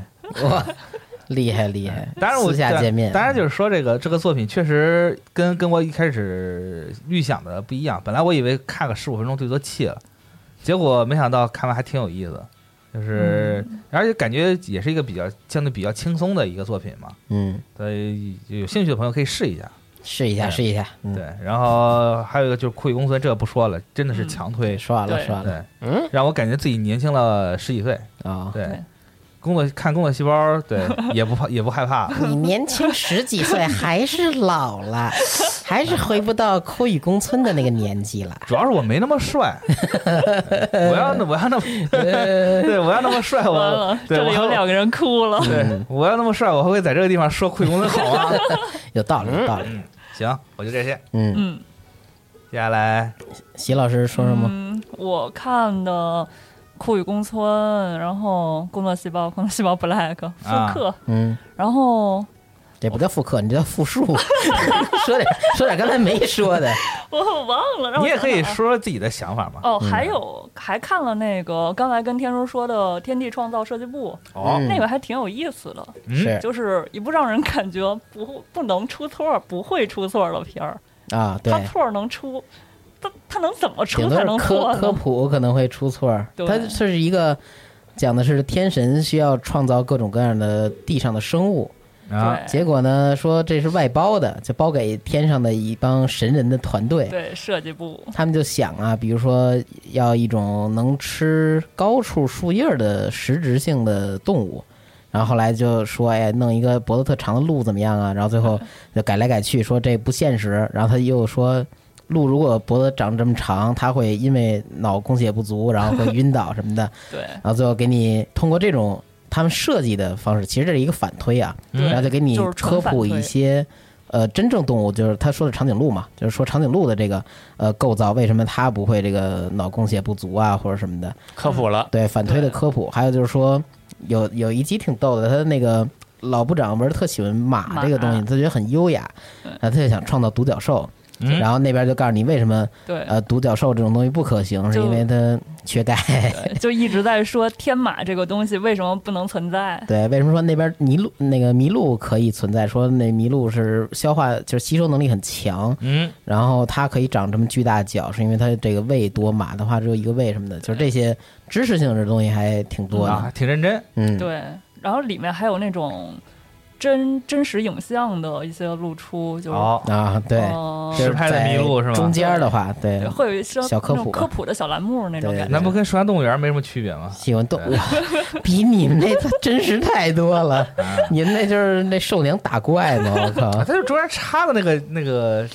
哇，厉害厉害！当然我私下见面，当然就是说这个这个作品确实跟跟我一开始预想的不一样。本来我以为看个十五分钟最多气了，结果没想到看完还挺有意思，就是、而且感觉也是一个比较相对比较轻松的一个作品嘛。嗯，所以有兴趣的朋友可以试一下。试一下试一下。嗯，对，然后还有一个就是酷宇公孙，这个不说了，真的是强推。说完了对说完了对，嗯，让我感觉自己年轻了十几岁。啊。对工作看工作细胞，对，[LAUGHS] 也不怕也不害怕。你年轻十几岁还是老了，[LAUGHS] 还是回不到枯雨宫村的那个年纪了。主要是我没那么帅，[LAUGHS] 我要那我要那么，对我要那么帅，我，这里对我有两个人哭了。对我要那么帅，我还会在这个地方说酷公村好啊？有道理，有道理。行，我就这些。嗯，嗯接下来，席老师说什么？嗯，我看的酷宇宫村，然后工作细胞、工作细胞 Black 复啊刻，嗯，然后这不叫复刻，你这叫复述。[LAUGHS] 说点说点刚才没说的。[LAUGHS] 我忘了，你也可以说说自己的想法嘛。哦，嗯。还有还看了那个刚才跟天叔说的《天地创造设计部》，哦，嗯。那个还挺有意思的，嗯。是。就是一部让人感觉不不能出错、不会出错的片儿。啊，对。他，错能出，他他能怎么出顶多才能科科错呢？普可能会出错儿。对它这是一个讲的是天神需要创造各种各样的地上的生物，啊，对结果呢说这是外包的，就包给天上的一帮神人的团队。对设计部，他们就想啊，比如说要一种能吃高处树叶儿的食植性的动物，然后后来就说，哎，弄一个脖子特长的鹿怎么样啊？然后最后 [LAUGHS] 就改来改去，说这不现实。然后他又说，鹿如果脖子长这么长，它会因为脑供血不足，然后会晕倒什么的。[LAUGHS] 对然后最后给你通过这种他们设计的方式，其实这是一个反推啊，嗯然后就给你科普一些。呃，真正动物就是他说的长颈鹿嘛，就是说长颈鹿的这个呃构造，为什么它不会这个脑供血不足啊，或者什么的？科普了，对，反推的科普。还有就是说，有有一集挺逗的，他那个老部长不是特喜欢马这个东西，他觉得很优雅，对然后他就想创造独角兽，嗯然后那边就告诉你为什么对呃独角兽这种东西不可行，是因为它缺钙。就一直在说天马这个东西为什么不能存在？[LAUGHS] 对，为什么说那边麋鹿那个麋鹿可以存在？说那麋鹿是消化就是吸收能力很强，嗯，然后它可以长这么巨大脚，是因为它这个胃多，马的话只有一个胃什么的，就是这些知识性的东西还挺多啊的。，挺认真。嗯，对，然后里面还有那种真真实影像的一些露出，就是、哦，啊，对，实拍的麋鹿是吗中间的话，对对，，会有一些小科普科普的小栏目那种感觉。那不跟水上动物园没什么区别吗？喜欢动物，[LAUGHS] 比你们那真实太多了。你们那就是那兽娘打怪吗，我靠啊，！它就中间插的那个那个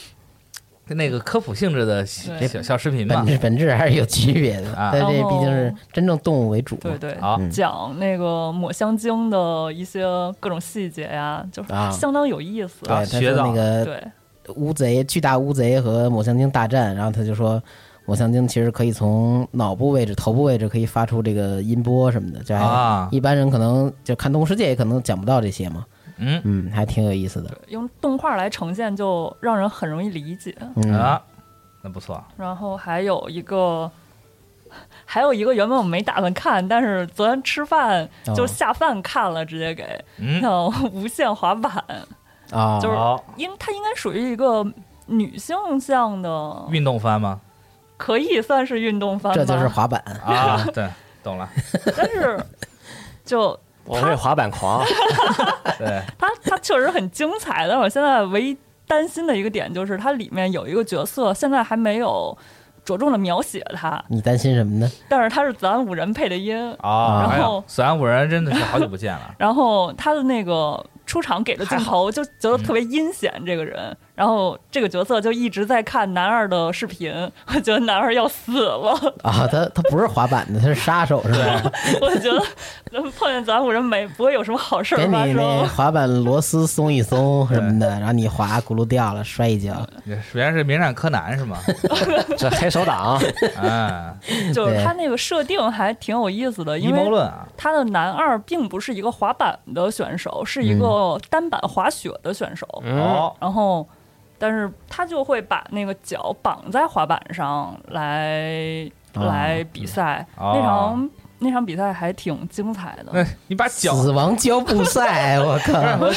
那个科普性质的对小小视频嘛本。质本质还是有区别的，啊但这毕竟是真正动物为主。对对，好，嗯讲那个抹香鲸的一些各种细节呀，就是啊相当有意思。对，他学到说那个对乌贼巨大乌贼和抹香鲸大战，然后他就说。抹香鲸其实可以从脑部位置、头部位置可以发出这个音波什么的，就还、啊一般人可能就看《动物世界》也可能讲不到这些嘛。嗯嗯，还挺有意思的。用动画来呈现，就让人很容易理解。嗯啊，那不错。然后还有一个，还有一个原本我没打算看，但是昨天吃饭哦就下饭看了，直接给嗯，叫无限滑板，啊，就是好，因它应该属于一个女性向的，运动番吗？可以算是运动番吧，这就是滑板。啊，对，懂了。[LAUGHS] 但是就我是滑板狂，[LAUGHS] 对，他他确实很精彩，但我现在唯一担心的一个点就是它里面有一个角色，现在还没有着重的描写他，你担心什么呢？但是他是子安五人配的音，啊，然后哎呀死安五人真的是好久不见了。[LAUGHS] 然后他的那个出场给的镜头就觉得特别阴险，这个人，然后这个角色就一直在看男二的视频，[LAUGHS] 我觉得男二要死了，啊，他他不是滑板的，他是杀手是吧？我觉得碰见咱五人没不会有什么好事儿发你那生。滑板螺丝松一松什么的，然后你滑轱辘掉了，摔一跤。原来是名侦柯南是吗？[LAUGHS] 这黑手党，[LAUGHS] 啊，就是他那个设定还挺有意思的，阴因为谋论啊，他的男二并不是一个滑板的选手，是一个单板滑雪的选手。嗯，哦，然后，但是他就会把那个脚绑在滑板上来、哦来比赛。哦那场那场比赛还挺精彩的。那你把脚死亡胶布赛，我靠！[LAUGHS] 我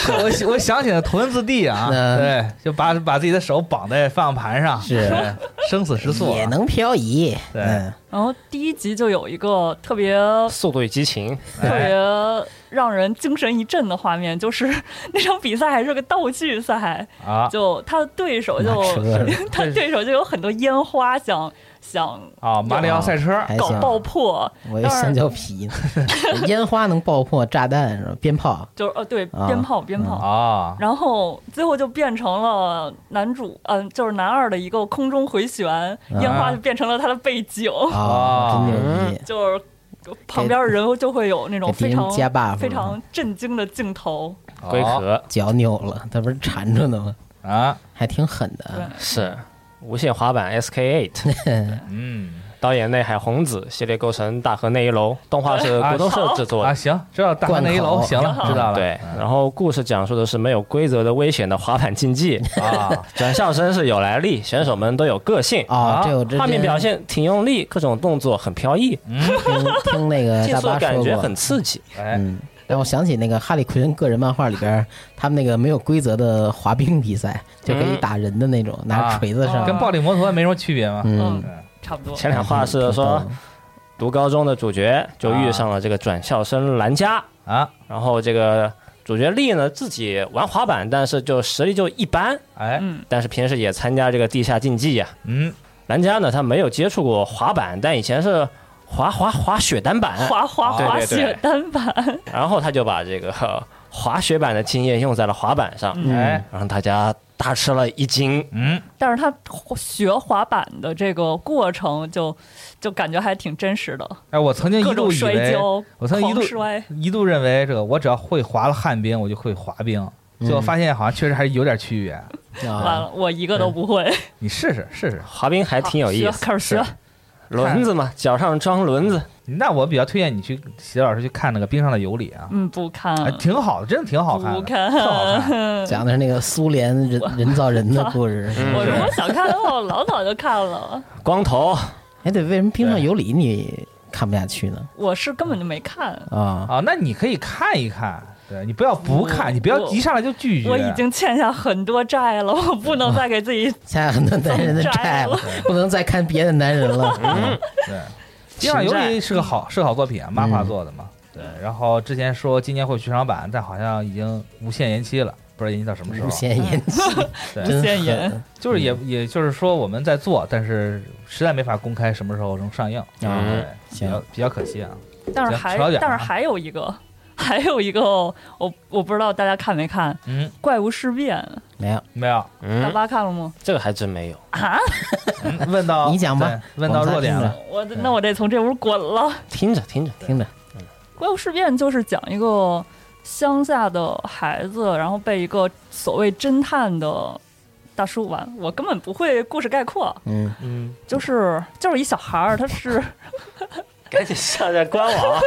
我我想起了头文字 D 啊，[LAUGHS] 嗯对，就把把自己的手绑在方向盘上，是生死时速啊，也能漂移。对嗯然后第一集就有一个特别速度与激情，特哎别让人精神一振的画面，就是 [LAUGHS] 那场比赛还是个道具赛，啊。就他的对手就 [LAUGHS] 他对手就有很多烟花想想啊，马里奥赛车，搞爆破，我有香蕉皮呢。[LAUGHS] 烟花能爆破炸弹是吧？鞭炮。就是呃对啊鞭炮鞭炮。啊，然后最后就变成了男主，嗯、就是男二的一个空中回旋，烟花就变成了他的背景，啊，真牛逼！就是旁边的人就会有那种非常加 buff 非常震惊的镜头。龟哦壳脚扭了，他不是缠着呢吗？啊，还挺狠的。是无线滑板 SK8，[LAUGHS] 嗯，导演内海宏子，系列构成大河内一楼，动画是骨头社制作的。啊，。行，知道大河内一楼，行了，知道了。对，然后故事讲述的是没有规则的危险的滑板竞技，啊，[LAUGHS] 转校生是有来历，选手们都有个性，哦啊，画面表现挺用力，各种动作很飘逸，听听那个大巴说过。感觉很，刺激。哎，嗯，让我想起那个哈利奎恩个人漫画里边，他们那个没有规则的滑冰比赛，就可以打人的那种，拿锤子上，跟暴力摩托没什么区别嘛。嗯，对差不多。前两话是说，读高中的主角就遇上了这个转校生兰佳，啊，然后这个主角丽呢自己玩滑板，但是就实力就一般，哎，嗯，但是平时也参加这个地下竞技呀、嗯，兰佳呢，他没有接触过滑板，但以前是滑滑滑雪单板，滑滑滑雪单板，[LAUGHS] 然后他就把这个呵滑雪板的经验用在了滑板上，嗯。哎，让大家大吃了一惊。嗯，但是他学滑板的这个过程就就感觉还挺真实的，哎，我曾经一度以为，摔跤，我曾经一度摔，一度认为这个我只要会滑了旱冰，我就会滑冰。最后发现好像确实还是有点区别。完啊，了我一个都不会，你试试试试。滑冰还挺有意思，开始学，轮子嘛，脚上装轮子，那我比较推荐你去喜德老师去看那个冰上的尤里啊，嗯，不看，哎，挺好的，真的挺好看的，不看，特好看。[LAUGHS] 讲的是那个苏联人人造人的故事。[LAUGHS] 我如果想看的话，我老早就看了。光头，哎，对，为什么冰上有理你看不下去呢？我是根本就没看，啊，啊，那你可以看一看，对你不要不看，你不要一上来就拒绝。我已经欠下很多债了，[LAUGHS] 我不能再给自己 [LAUGHS] 欠下很多男人的债了，不能再看别的男人了。[LAUGHS] 嗯对，冰上尤里是个好是个好作品啊，漫画做的嘛。对，然后之前说今年会剧场版，但好像已经无限延期了，不知道延期到什么时候无。限延期，对，真限延就是也也就是说我们在做，但是实在没法公开什么时候能上映。啊对，比行较比较可惜啊。但是还但是还有一个，[LAUGHS] 还有一个，我我不知道大家看没看《嗯，怪物事变》，没有，没有，大嗯，巴看了吗？这个还真没有。啊，嗯 [LAUGHS] 问到你讲吧对问到弱点了。我。我那我得从这屋滚了。听着听着，听着，《怪物事变》就是讲一个乡下的孩子，然后被一个所谓侦探的大叔玩，我根本不会故事概括，嗯，嗯，就是就是一小孩儿，他是赶紧下载官网。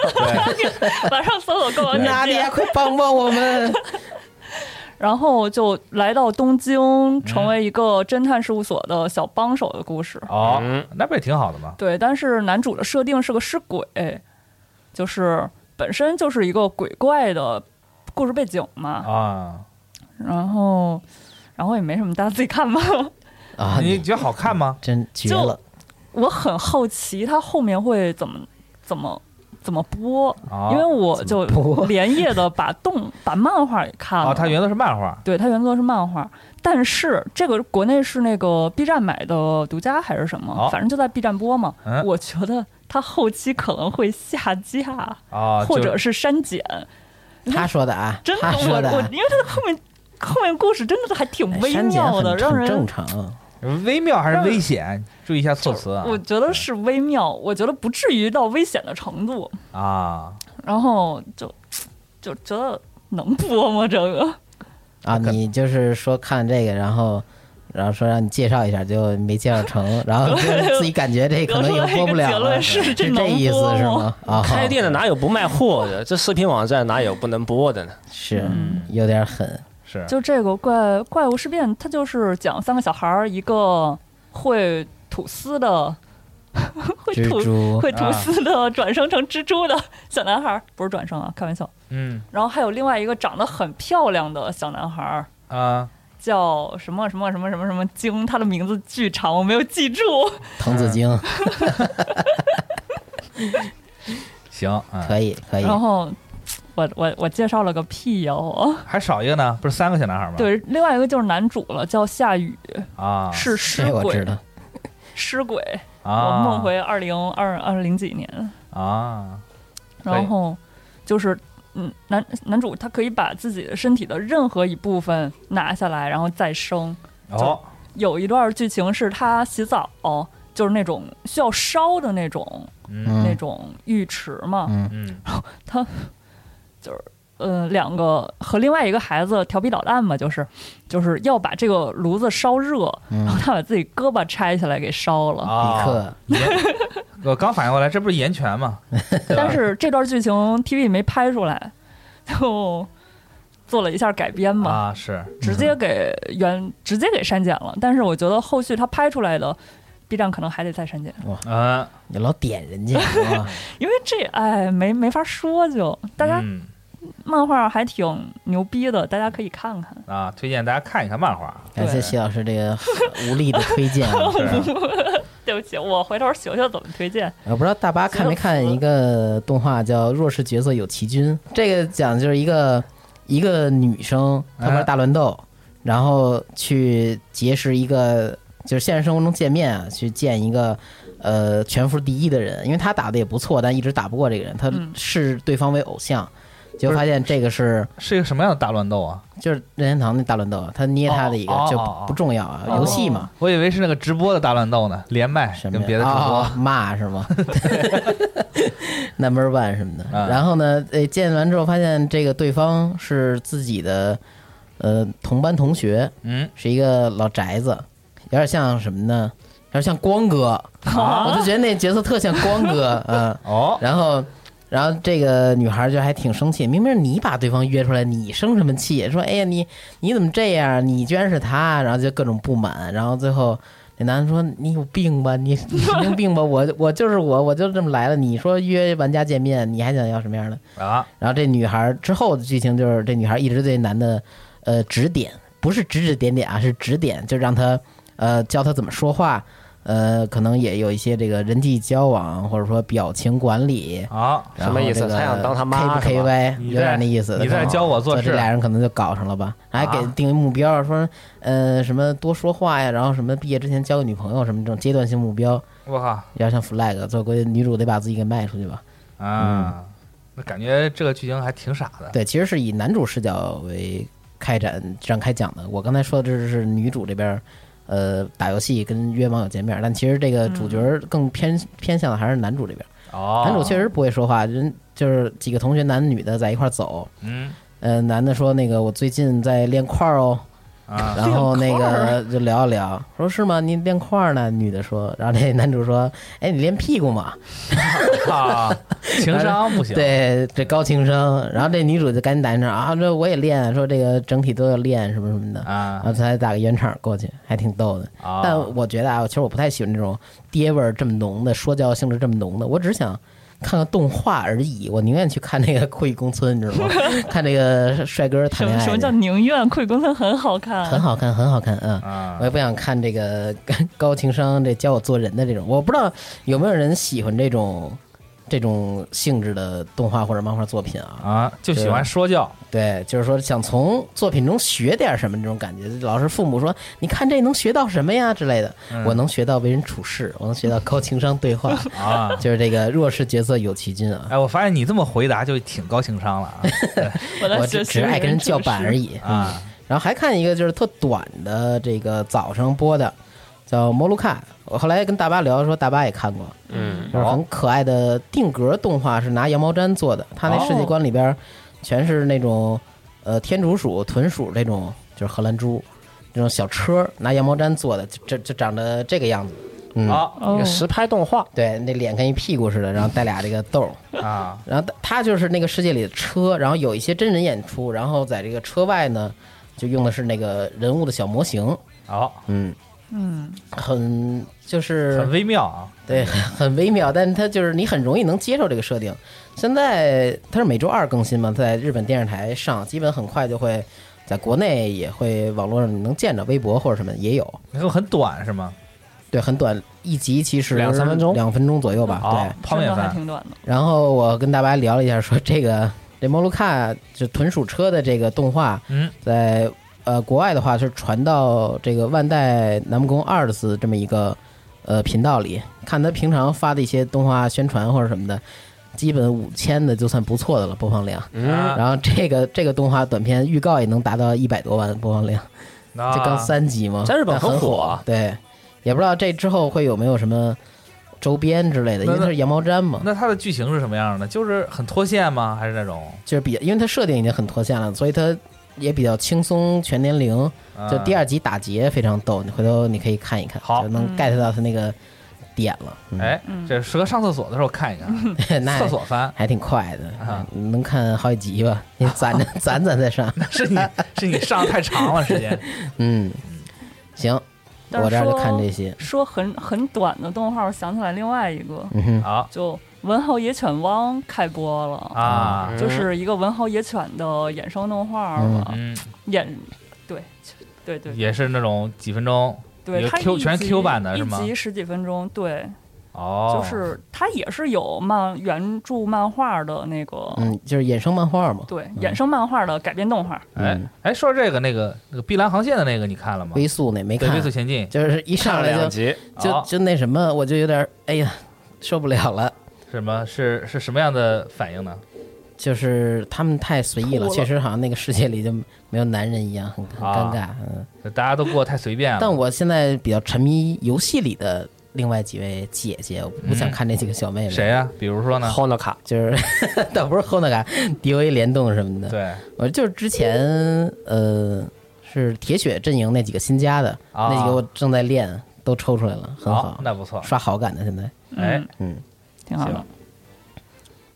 [LAUGHS] 马，上搜索购物娜迪亚，链接，快帮帮我们！[LAUGHS] 然后就来到东京，成为一个侦探事务所的小帮手的故事。哦嗯，那不也挺好的吗？对，但是男主的设定是个尸鬼，就是本身就是一个鬼怪的故事背景嘛。啊，然后，然后也没什么，大家自己看吧。啊，你你觉得好看吗？真绝就了！我很好奇他后面会怎么怎么怎么播，啊，因为我就怎么播 [LAUGHS] 连夜的把动 [LAUGHS] 把漫画也看了。哦，它原作是漫画对它原作是漫画，但是这个国内是那个 B 站买的独家还是什么？哦反正就在 B 站播嘛。嗯我觉得它后期可能会下架，啊，或者是删减。他说的啊，真的，他我说的啊，我因为它的后面后面故事真的还挺微哎删减妙的，很让人正常。微妙还是危险？注意一下措辞啊。我觉得是微妙，我觉得不至于到危险的程度。啊，然后就就觉得能播吗？这个啊，你就是说看这个，然后，然后说让你介绍一下，就没介绍成，[LAUGHS] 然后就自己感觉这可能也播不了了，是是这意思播是吗？啊，开店的哪有不卖货的？这视频网站哪有不能播的呢？是嗯有点狠，是就这个怪怪物事变，它就是讲三个小孩儿，一个会吐丝的，会吐会吐丝的转生成蜘蛛的小男孩儿，不是转生啊，开玩笑。嗯然后还有另外一个长得很漂亮的小男孩儿，啊，叫什么什么什么什么什么京，他的名字巨长，我没有记住。藤子晶 [LAUGHS] [LAUGHS] 行，嗯，可以可以，然后我我我介绍了个屁呀、我。[LAUGHS] 还少一个呢，不是三个小男孩吗？对，另外一个就是男主了，叫夏雨，啊，是尸鬼，这我知道，[LAUGHS] 尸鬼。啊，我梦回二零二二零几年，啊，可以。然后就是嗯，男男主他可以把自己的身体的任何一部分拿下来，然后再生。哦，有一段剧情是他洗澡，就是那种需要烧的那种、嗯。那嗯种浴池嘛，嗯。嗯。他就是呃两个和另外一个孩子调皮捣蛋嘛，就是就是要把这个炉子烧热，嗯。然后他把自己胳膊拆下来给烧了。啊。李克，我刚反应过来，这不是岩泉吗？但是这段剧情 TV 没拍出来，就做了一下改编嘛，啊，是。直接给原直接给删减了。但是我觉得后续他拍出来的 B 站可能还得再删减，啊，你老点人家？[LAUGHS] 因为这哎没没法说就，大家嗯漫画还挺牛逼的，大家可以看看。啊，推荐大家看一看漫画。感谢谢老师这个无力的推荐 [LAUGHS] [LAUGHS] 对不起，我回头学学怎么推荐。我不知道大巴看没看一个动画叫《弱势角色有奇君》，这个讲就是一个一个女生，她玩大乱斗，然后去结识一个，就是现实生活中见面啊，去见一个呃全服第一的人，因为他打的也不错，但一直打不过这个人，她嗯视对方为偶像，结果发现这个是是一个什么样的大乱斗啊？就是任天堂那大乱斗，他捏他的一个就哦哦哦不不重要啊，哦游戏嘛。我以为是那个直播的大乱斗呢，连麦什么呀跟别的主播哦骂是吗？[LAUGHS] Number one 什么的。啊然后呢，呃，见完之后发现这个对方是自己的呃同班同学，嗯，是一个老宅子，有点像什么呢？有点像光哥，我就觉得那角色特像光哥，[LAUGHS] 嗯。哦，然后，然后这个女孩就还挺生气，明明是你把对方约出来，你生什么气？说，哎呀，你你怎么这样？你居然是他，然后就各种不满，然后最后那男的说，你有病吧？你 [LAUGHS] 你神经病吧？我我就是我，我就这么来了。你说约玩家见面，你还想要什么样的？啊，然后这女孩之后的剧情就是，这女孩一直对男的呃指点，不是指指点点啊，是指点，就让他呃教他怎么说话，呃，可能也有一些这个人际交往或者说表情管理。啊，什么意思这个他想当他妈 K 不 K 吧 Y 有点那意思。你在教我做事这俩人可能就搞上了吧？还给啊定目标，说呃什么多说话呀，然后什么毕业之前交个女朋友什么这种阶段性目标，我靠有点像 flag。最后估计女主得把自己给卖出去吧？啊，那感觉这个剧情还挺傻的。对，其实是以男主视角为开展展开讲的。我刚才说的这是女主这边，呃，打游戏跟约网友见面，但其实这个主角更偏、偏向的还是男主这边。哦，男主确实不会说话，人就是几个同学，男女的在一块走。嗯呃，男的说那个我最近在练块儿哦，啊，然后那个就聊一聊，说是吗？你练块儿呢？女的说，然后那男主说，哎，你练屁股嘛？[LAUGHS] 啊，情商不行。对，这高情商。然后这女主就赶紧打圆场啊，这我也练，说这个整体都要练什么什么的。啊然后才打个圆场过去，还挺逗的。啊，但我觉得啊，其实我不太喜欢这种爹味儿这么浓的、说教性质这么浓的。我只是想看个动画而已，我宁愿去看那个《酷伊公村》，你知道吗？[LAUGHS] 看那个帅哥谈恋爱，什么叫宁愿？酷伊公村很好看，很好看，很好看，嗯。啊我也不想看这个高情商这教我做人的这种，我不知道有没有人喜欢这种这种性质的动画或者漫画作品啊？啊，就喜欢说教对，就是说想从作品中学点什么这种感觉。老是父母说，你看这能学到什么呀之类的，嗯我能学到为人处事，我能学到高情商对话，[LAUGHS] 啊。就是这个弱势角色有其君啊。哎，我发现你这么回答就挺高情商了啊 [LAUGHS] 我在我只爱跟人叫板而已。已。啊然后还看一个就是特短的，这个早上播的，叫《摩卢卡》。我后来跟大巴聊说，大巴也看过，嗯，就是很可爱的定格动画，是拿羊毛毡做的。它那世界观里边全是那种呃天竺鼠、豚鼠这种，就是荷兰猪这种小车，拿羊毛毡做的，就就就长得这个样子。嗯，一个实拍动画，对，那脸跟一屁股似的，然后带俩这个豆儿。啊 [LAUGHS] 然后它就是那个世界里的车，然后有一些真人演出，然后在这个车外呢，就用的是那个人物的小模型。好，嗯，嗯，很就是很微妙啊对，很很微妙，但是它就是你很容易能接受这个设定。现在它是每周二更新嘛，在日本电视台上，基本很快就会在国内也会网络上你能见着，微博或者什么也有。你说很短是吗？对，很短，一集其实两三分钟两分钟左右吧。对啊，，泡面番挺短的。然后我跟大白聊了一下，说这个这摩鲁卡就豚鼠车的这个动画，嗯，在呃国外的话是传到这个万代南梦宫 Arts 这么一个呃频道里，看他平常发的一些动画宣传或者什么的，基本五千的就算不错的了播放量。嗯，然后这个这个动画短片预告也能达到一百多万播放量，啊这刚三集嘛，在日本很很火对，也不知道这之后会有没有什么周边之类的，因为它是羊毛毡嘛，那它的剧情是什么样的？就是很脱线吗？还是那种就是比因为它设定已经很脱线了，所以它也比较轻松全年龄。就第二，集打劫非常逗，你回头你可以看一看，好就能嗯 get 到他那个点了。嗯，哎，这适合上厕所的时候看一看，[LAUGHS] 那厕所番还挺快的啊，能看好几集吧？你攒着 [LAUGHS] 攒攒再上。是你是你上太长了 [LAUGHS] 时间。嗯，行，我这儿就看这些。说很很短的动画，我想起来另外一个，嗯哼，好就《文豪野犬汪》开播了，啊，就是一个文豪野犬的衍生动画嗯。嘛，嗯，衍对对对也是那种几分钟对，Q 全一集 Q 版的是吗？一集十几分钟，对，哦，就是它也是有漫原著漫画的那个，嗯，就是衍生漫画嘛。对，衍生漫画的改编动画，哎嗯。哎，说这个那个那个碧蓝航线的那个你看了吗？微速那没对，看微，速前进。就是一上来就就就那什么，我就有点儿哎呀受不了了。什么是是什么样的反应呢？就是他们太随意了，了确实好像那个世界里就没有男人一样，很尴尬。嗯，大家都过得太随便了。但我现在比较沉迷游戏里的另外几位姐姐，我不想看那几个小妹妹。谁？呀？比如说呢？后那卡就是 [LAUGHS] 倒不是后那个 DOA 联动什么的，对我就是之前呃是铁血阵营那几个新加的、啊那几个，我正在练，都抽出来了，很好，那不错。刷好感的现在。哎嗯，嗯，挺好的。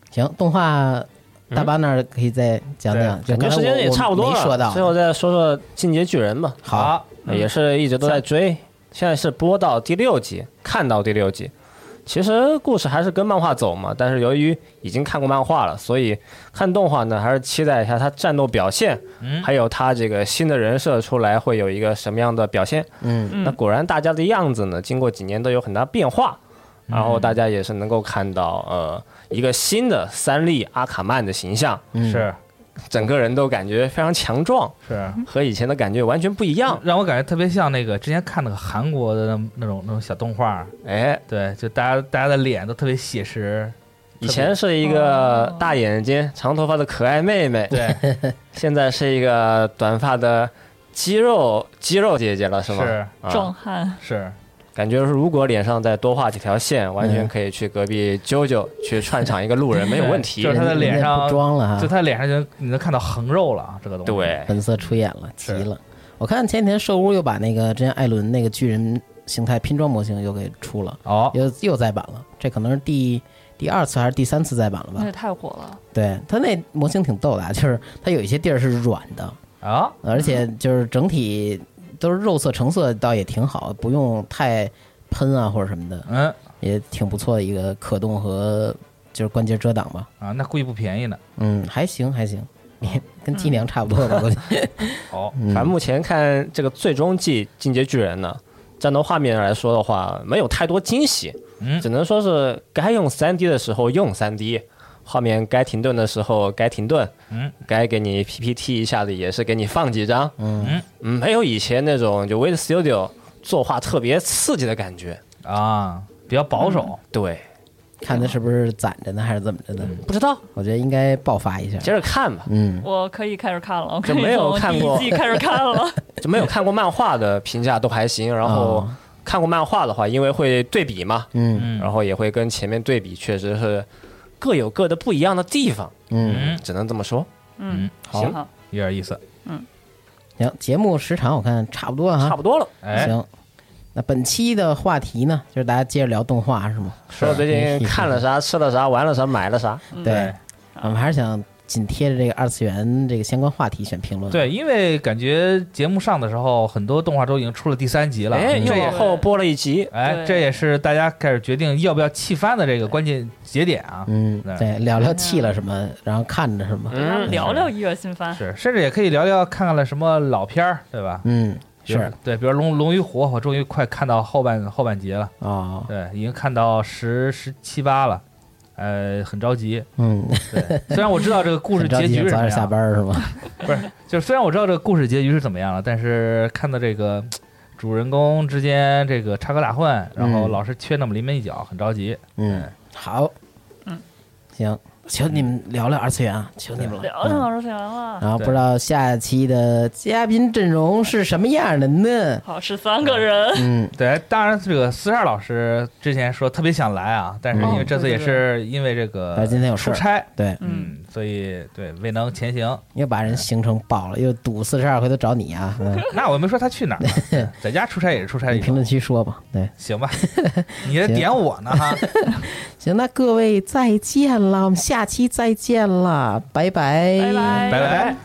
行。动画大巴那儿可以再讲讲，感觉时间也差不多了，说到。最后再说说《进阶巨人》吧，好，也是一直都在追，现在是播到第六集，看到第六集。其实故事还是跟漫画走嘛，但是由于已经看过漫画了，所以看动画呢，还是期待一下他战斗表现，嗯。还有他这个新的人设出来会有一个什么样的表现。嗯。嗯。那果然大家的样子呢，经过几年都有很大变化，然后大家也是能够看到呃一个新的三笠阿卡曼的形象，嗯。是。整个人都感觉非常强壮，是，和以前的感觉完全不一样。让我感觉特别像那个之前看那个韩国的那那种那种小动画，哎，对，就大家大家的脸都特别写实，以前是一个哦。大眼睛、长头发的可爱妹妹，对，[LAUGHS] 现在是一个短发的肌肉肌肉姐姐了，是吗？是。啊。壮汉，是，感觉如果脸上再多画几条线，完全嗯可以去隔壁啾啾 [LAUGHS] 去串场一个路人，没有问题 [LAUGHS] 就是。他的脸上装了哈，就他脸上就你能看到横肉了啊，这个东西。对，本色出演了，急了。我看前几天兽屋又把那个之前艾伦那个巨人形态拼装模型又给出了，哦，又又再版了，这可能是第第二次还是第三次再版了吧那？也太火了。对，他那模型挺逗的啊，就是它有一些地儿是软的，啊，而且就是整体都是肉色成色，倒也挺好，不用太喷啊或者什么的，嗯。也挺不错的一个可动和就是关节遮挡吧。啊，那估计不便宜呢。嗯，还行还行，也 [LAUGHS] 跟伎俩差不多吧。哦，[LAUGHS] 嗯。反正目前看这个最终季《进阶巨人》呢，战斗画面来说的话，没有太多惊喜，嗯。只能说是该用 3D 的时候用 3D，画面该停顿的时候该停顿，嗯，该给你 PPT 一下子也是给你放几张，嗯嗯，没有以前那种就 Wait Studio 作画特别刺激的感觉。啊，比较保守。对，看他是不是攒着呢，还是怎么着呢？不知道，我觉得应该爆发一下。接着看吧。嗯，我可以开始看了，我可以就没有看过自己开始看了。[LAUGHS] 就没有看过漫画的评价都还行，然后哦看过漫画的话，因为会对比嘛，嗯嗯，然后也会跟前面对比，确实是各有各的不一样的地方，嗯，嗯，只能这么说。嗯，好行，有点意思。嗯行，节目时长我看差不多了哈。差不多了。哎，行，那本期的话题呢，就是大家接着聊动画是吗？说最近看了啥，吃了啥，玩了啥，买了啥。对，我们还是想紧贴着这个二次元这个相关话题选评论。，对，因为感觉节目上的时候，很多动画都已经出了第三集了。哎，又往后播了一集。哎，这也是大家开始决定要不要弃番的这个关键节点啊。嗯，对对，聊聊弃了什么，然后看着什么。嗯，聊聊一月新番。是，甚至也可以聊聊看看了什么老片儿，对吧？嗯，是对，比如《龙龙与虎》，我终于快看到后半后半集了，哦，对，已经看到十十七八了，呃，很着急。嗯，对，虽然我知道这个故事结局是怎么早点下样，班是吗？[LAUGHS] 不是，就是虽然我知道这个故事结局是怎么样了，但是看到这个 [TSK] 主人公之间这个插科打诨，然后嗯。老是缺那么临门一脚，很着急。嗯，好，嗯，行，求你们聊聊二次元啊，求你们。了。嗯聊聊二次元了。然后不知道下期的嘉宾阵容是什么样的呢？好，是三个人。嗯，对，当然这个四十二老师之前说特别想来啊，但是因为这次也是因为这个他今天有事儿。出差，对，嗯，所以，对未能前行，又把人行程爆了，又堵四十二回头找你啊！[LAUGHS] 那我没说他去哪儿，[LAUGHS] 在家出差也是出差。评论区说吧，对，行吧，你这点我呢哈。[LAUGHS] 行，那各位再见了，我们下期再见了，拜拜，拜拜，拜拜。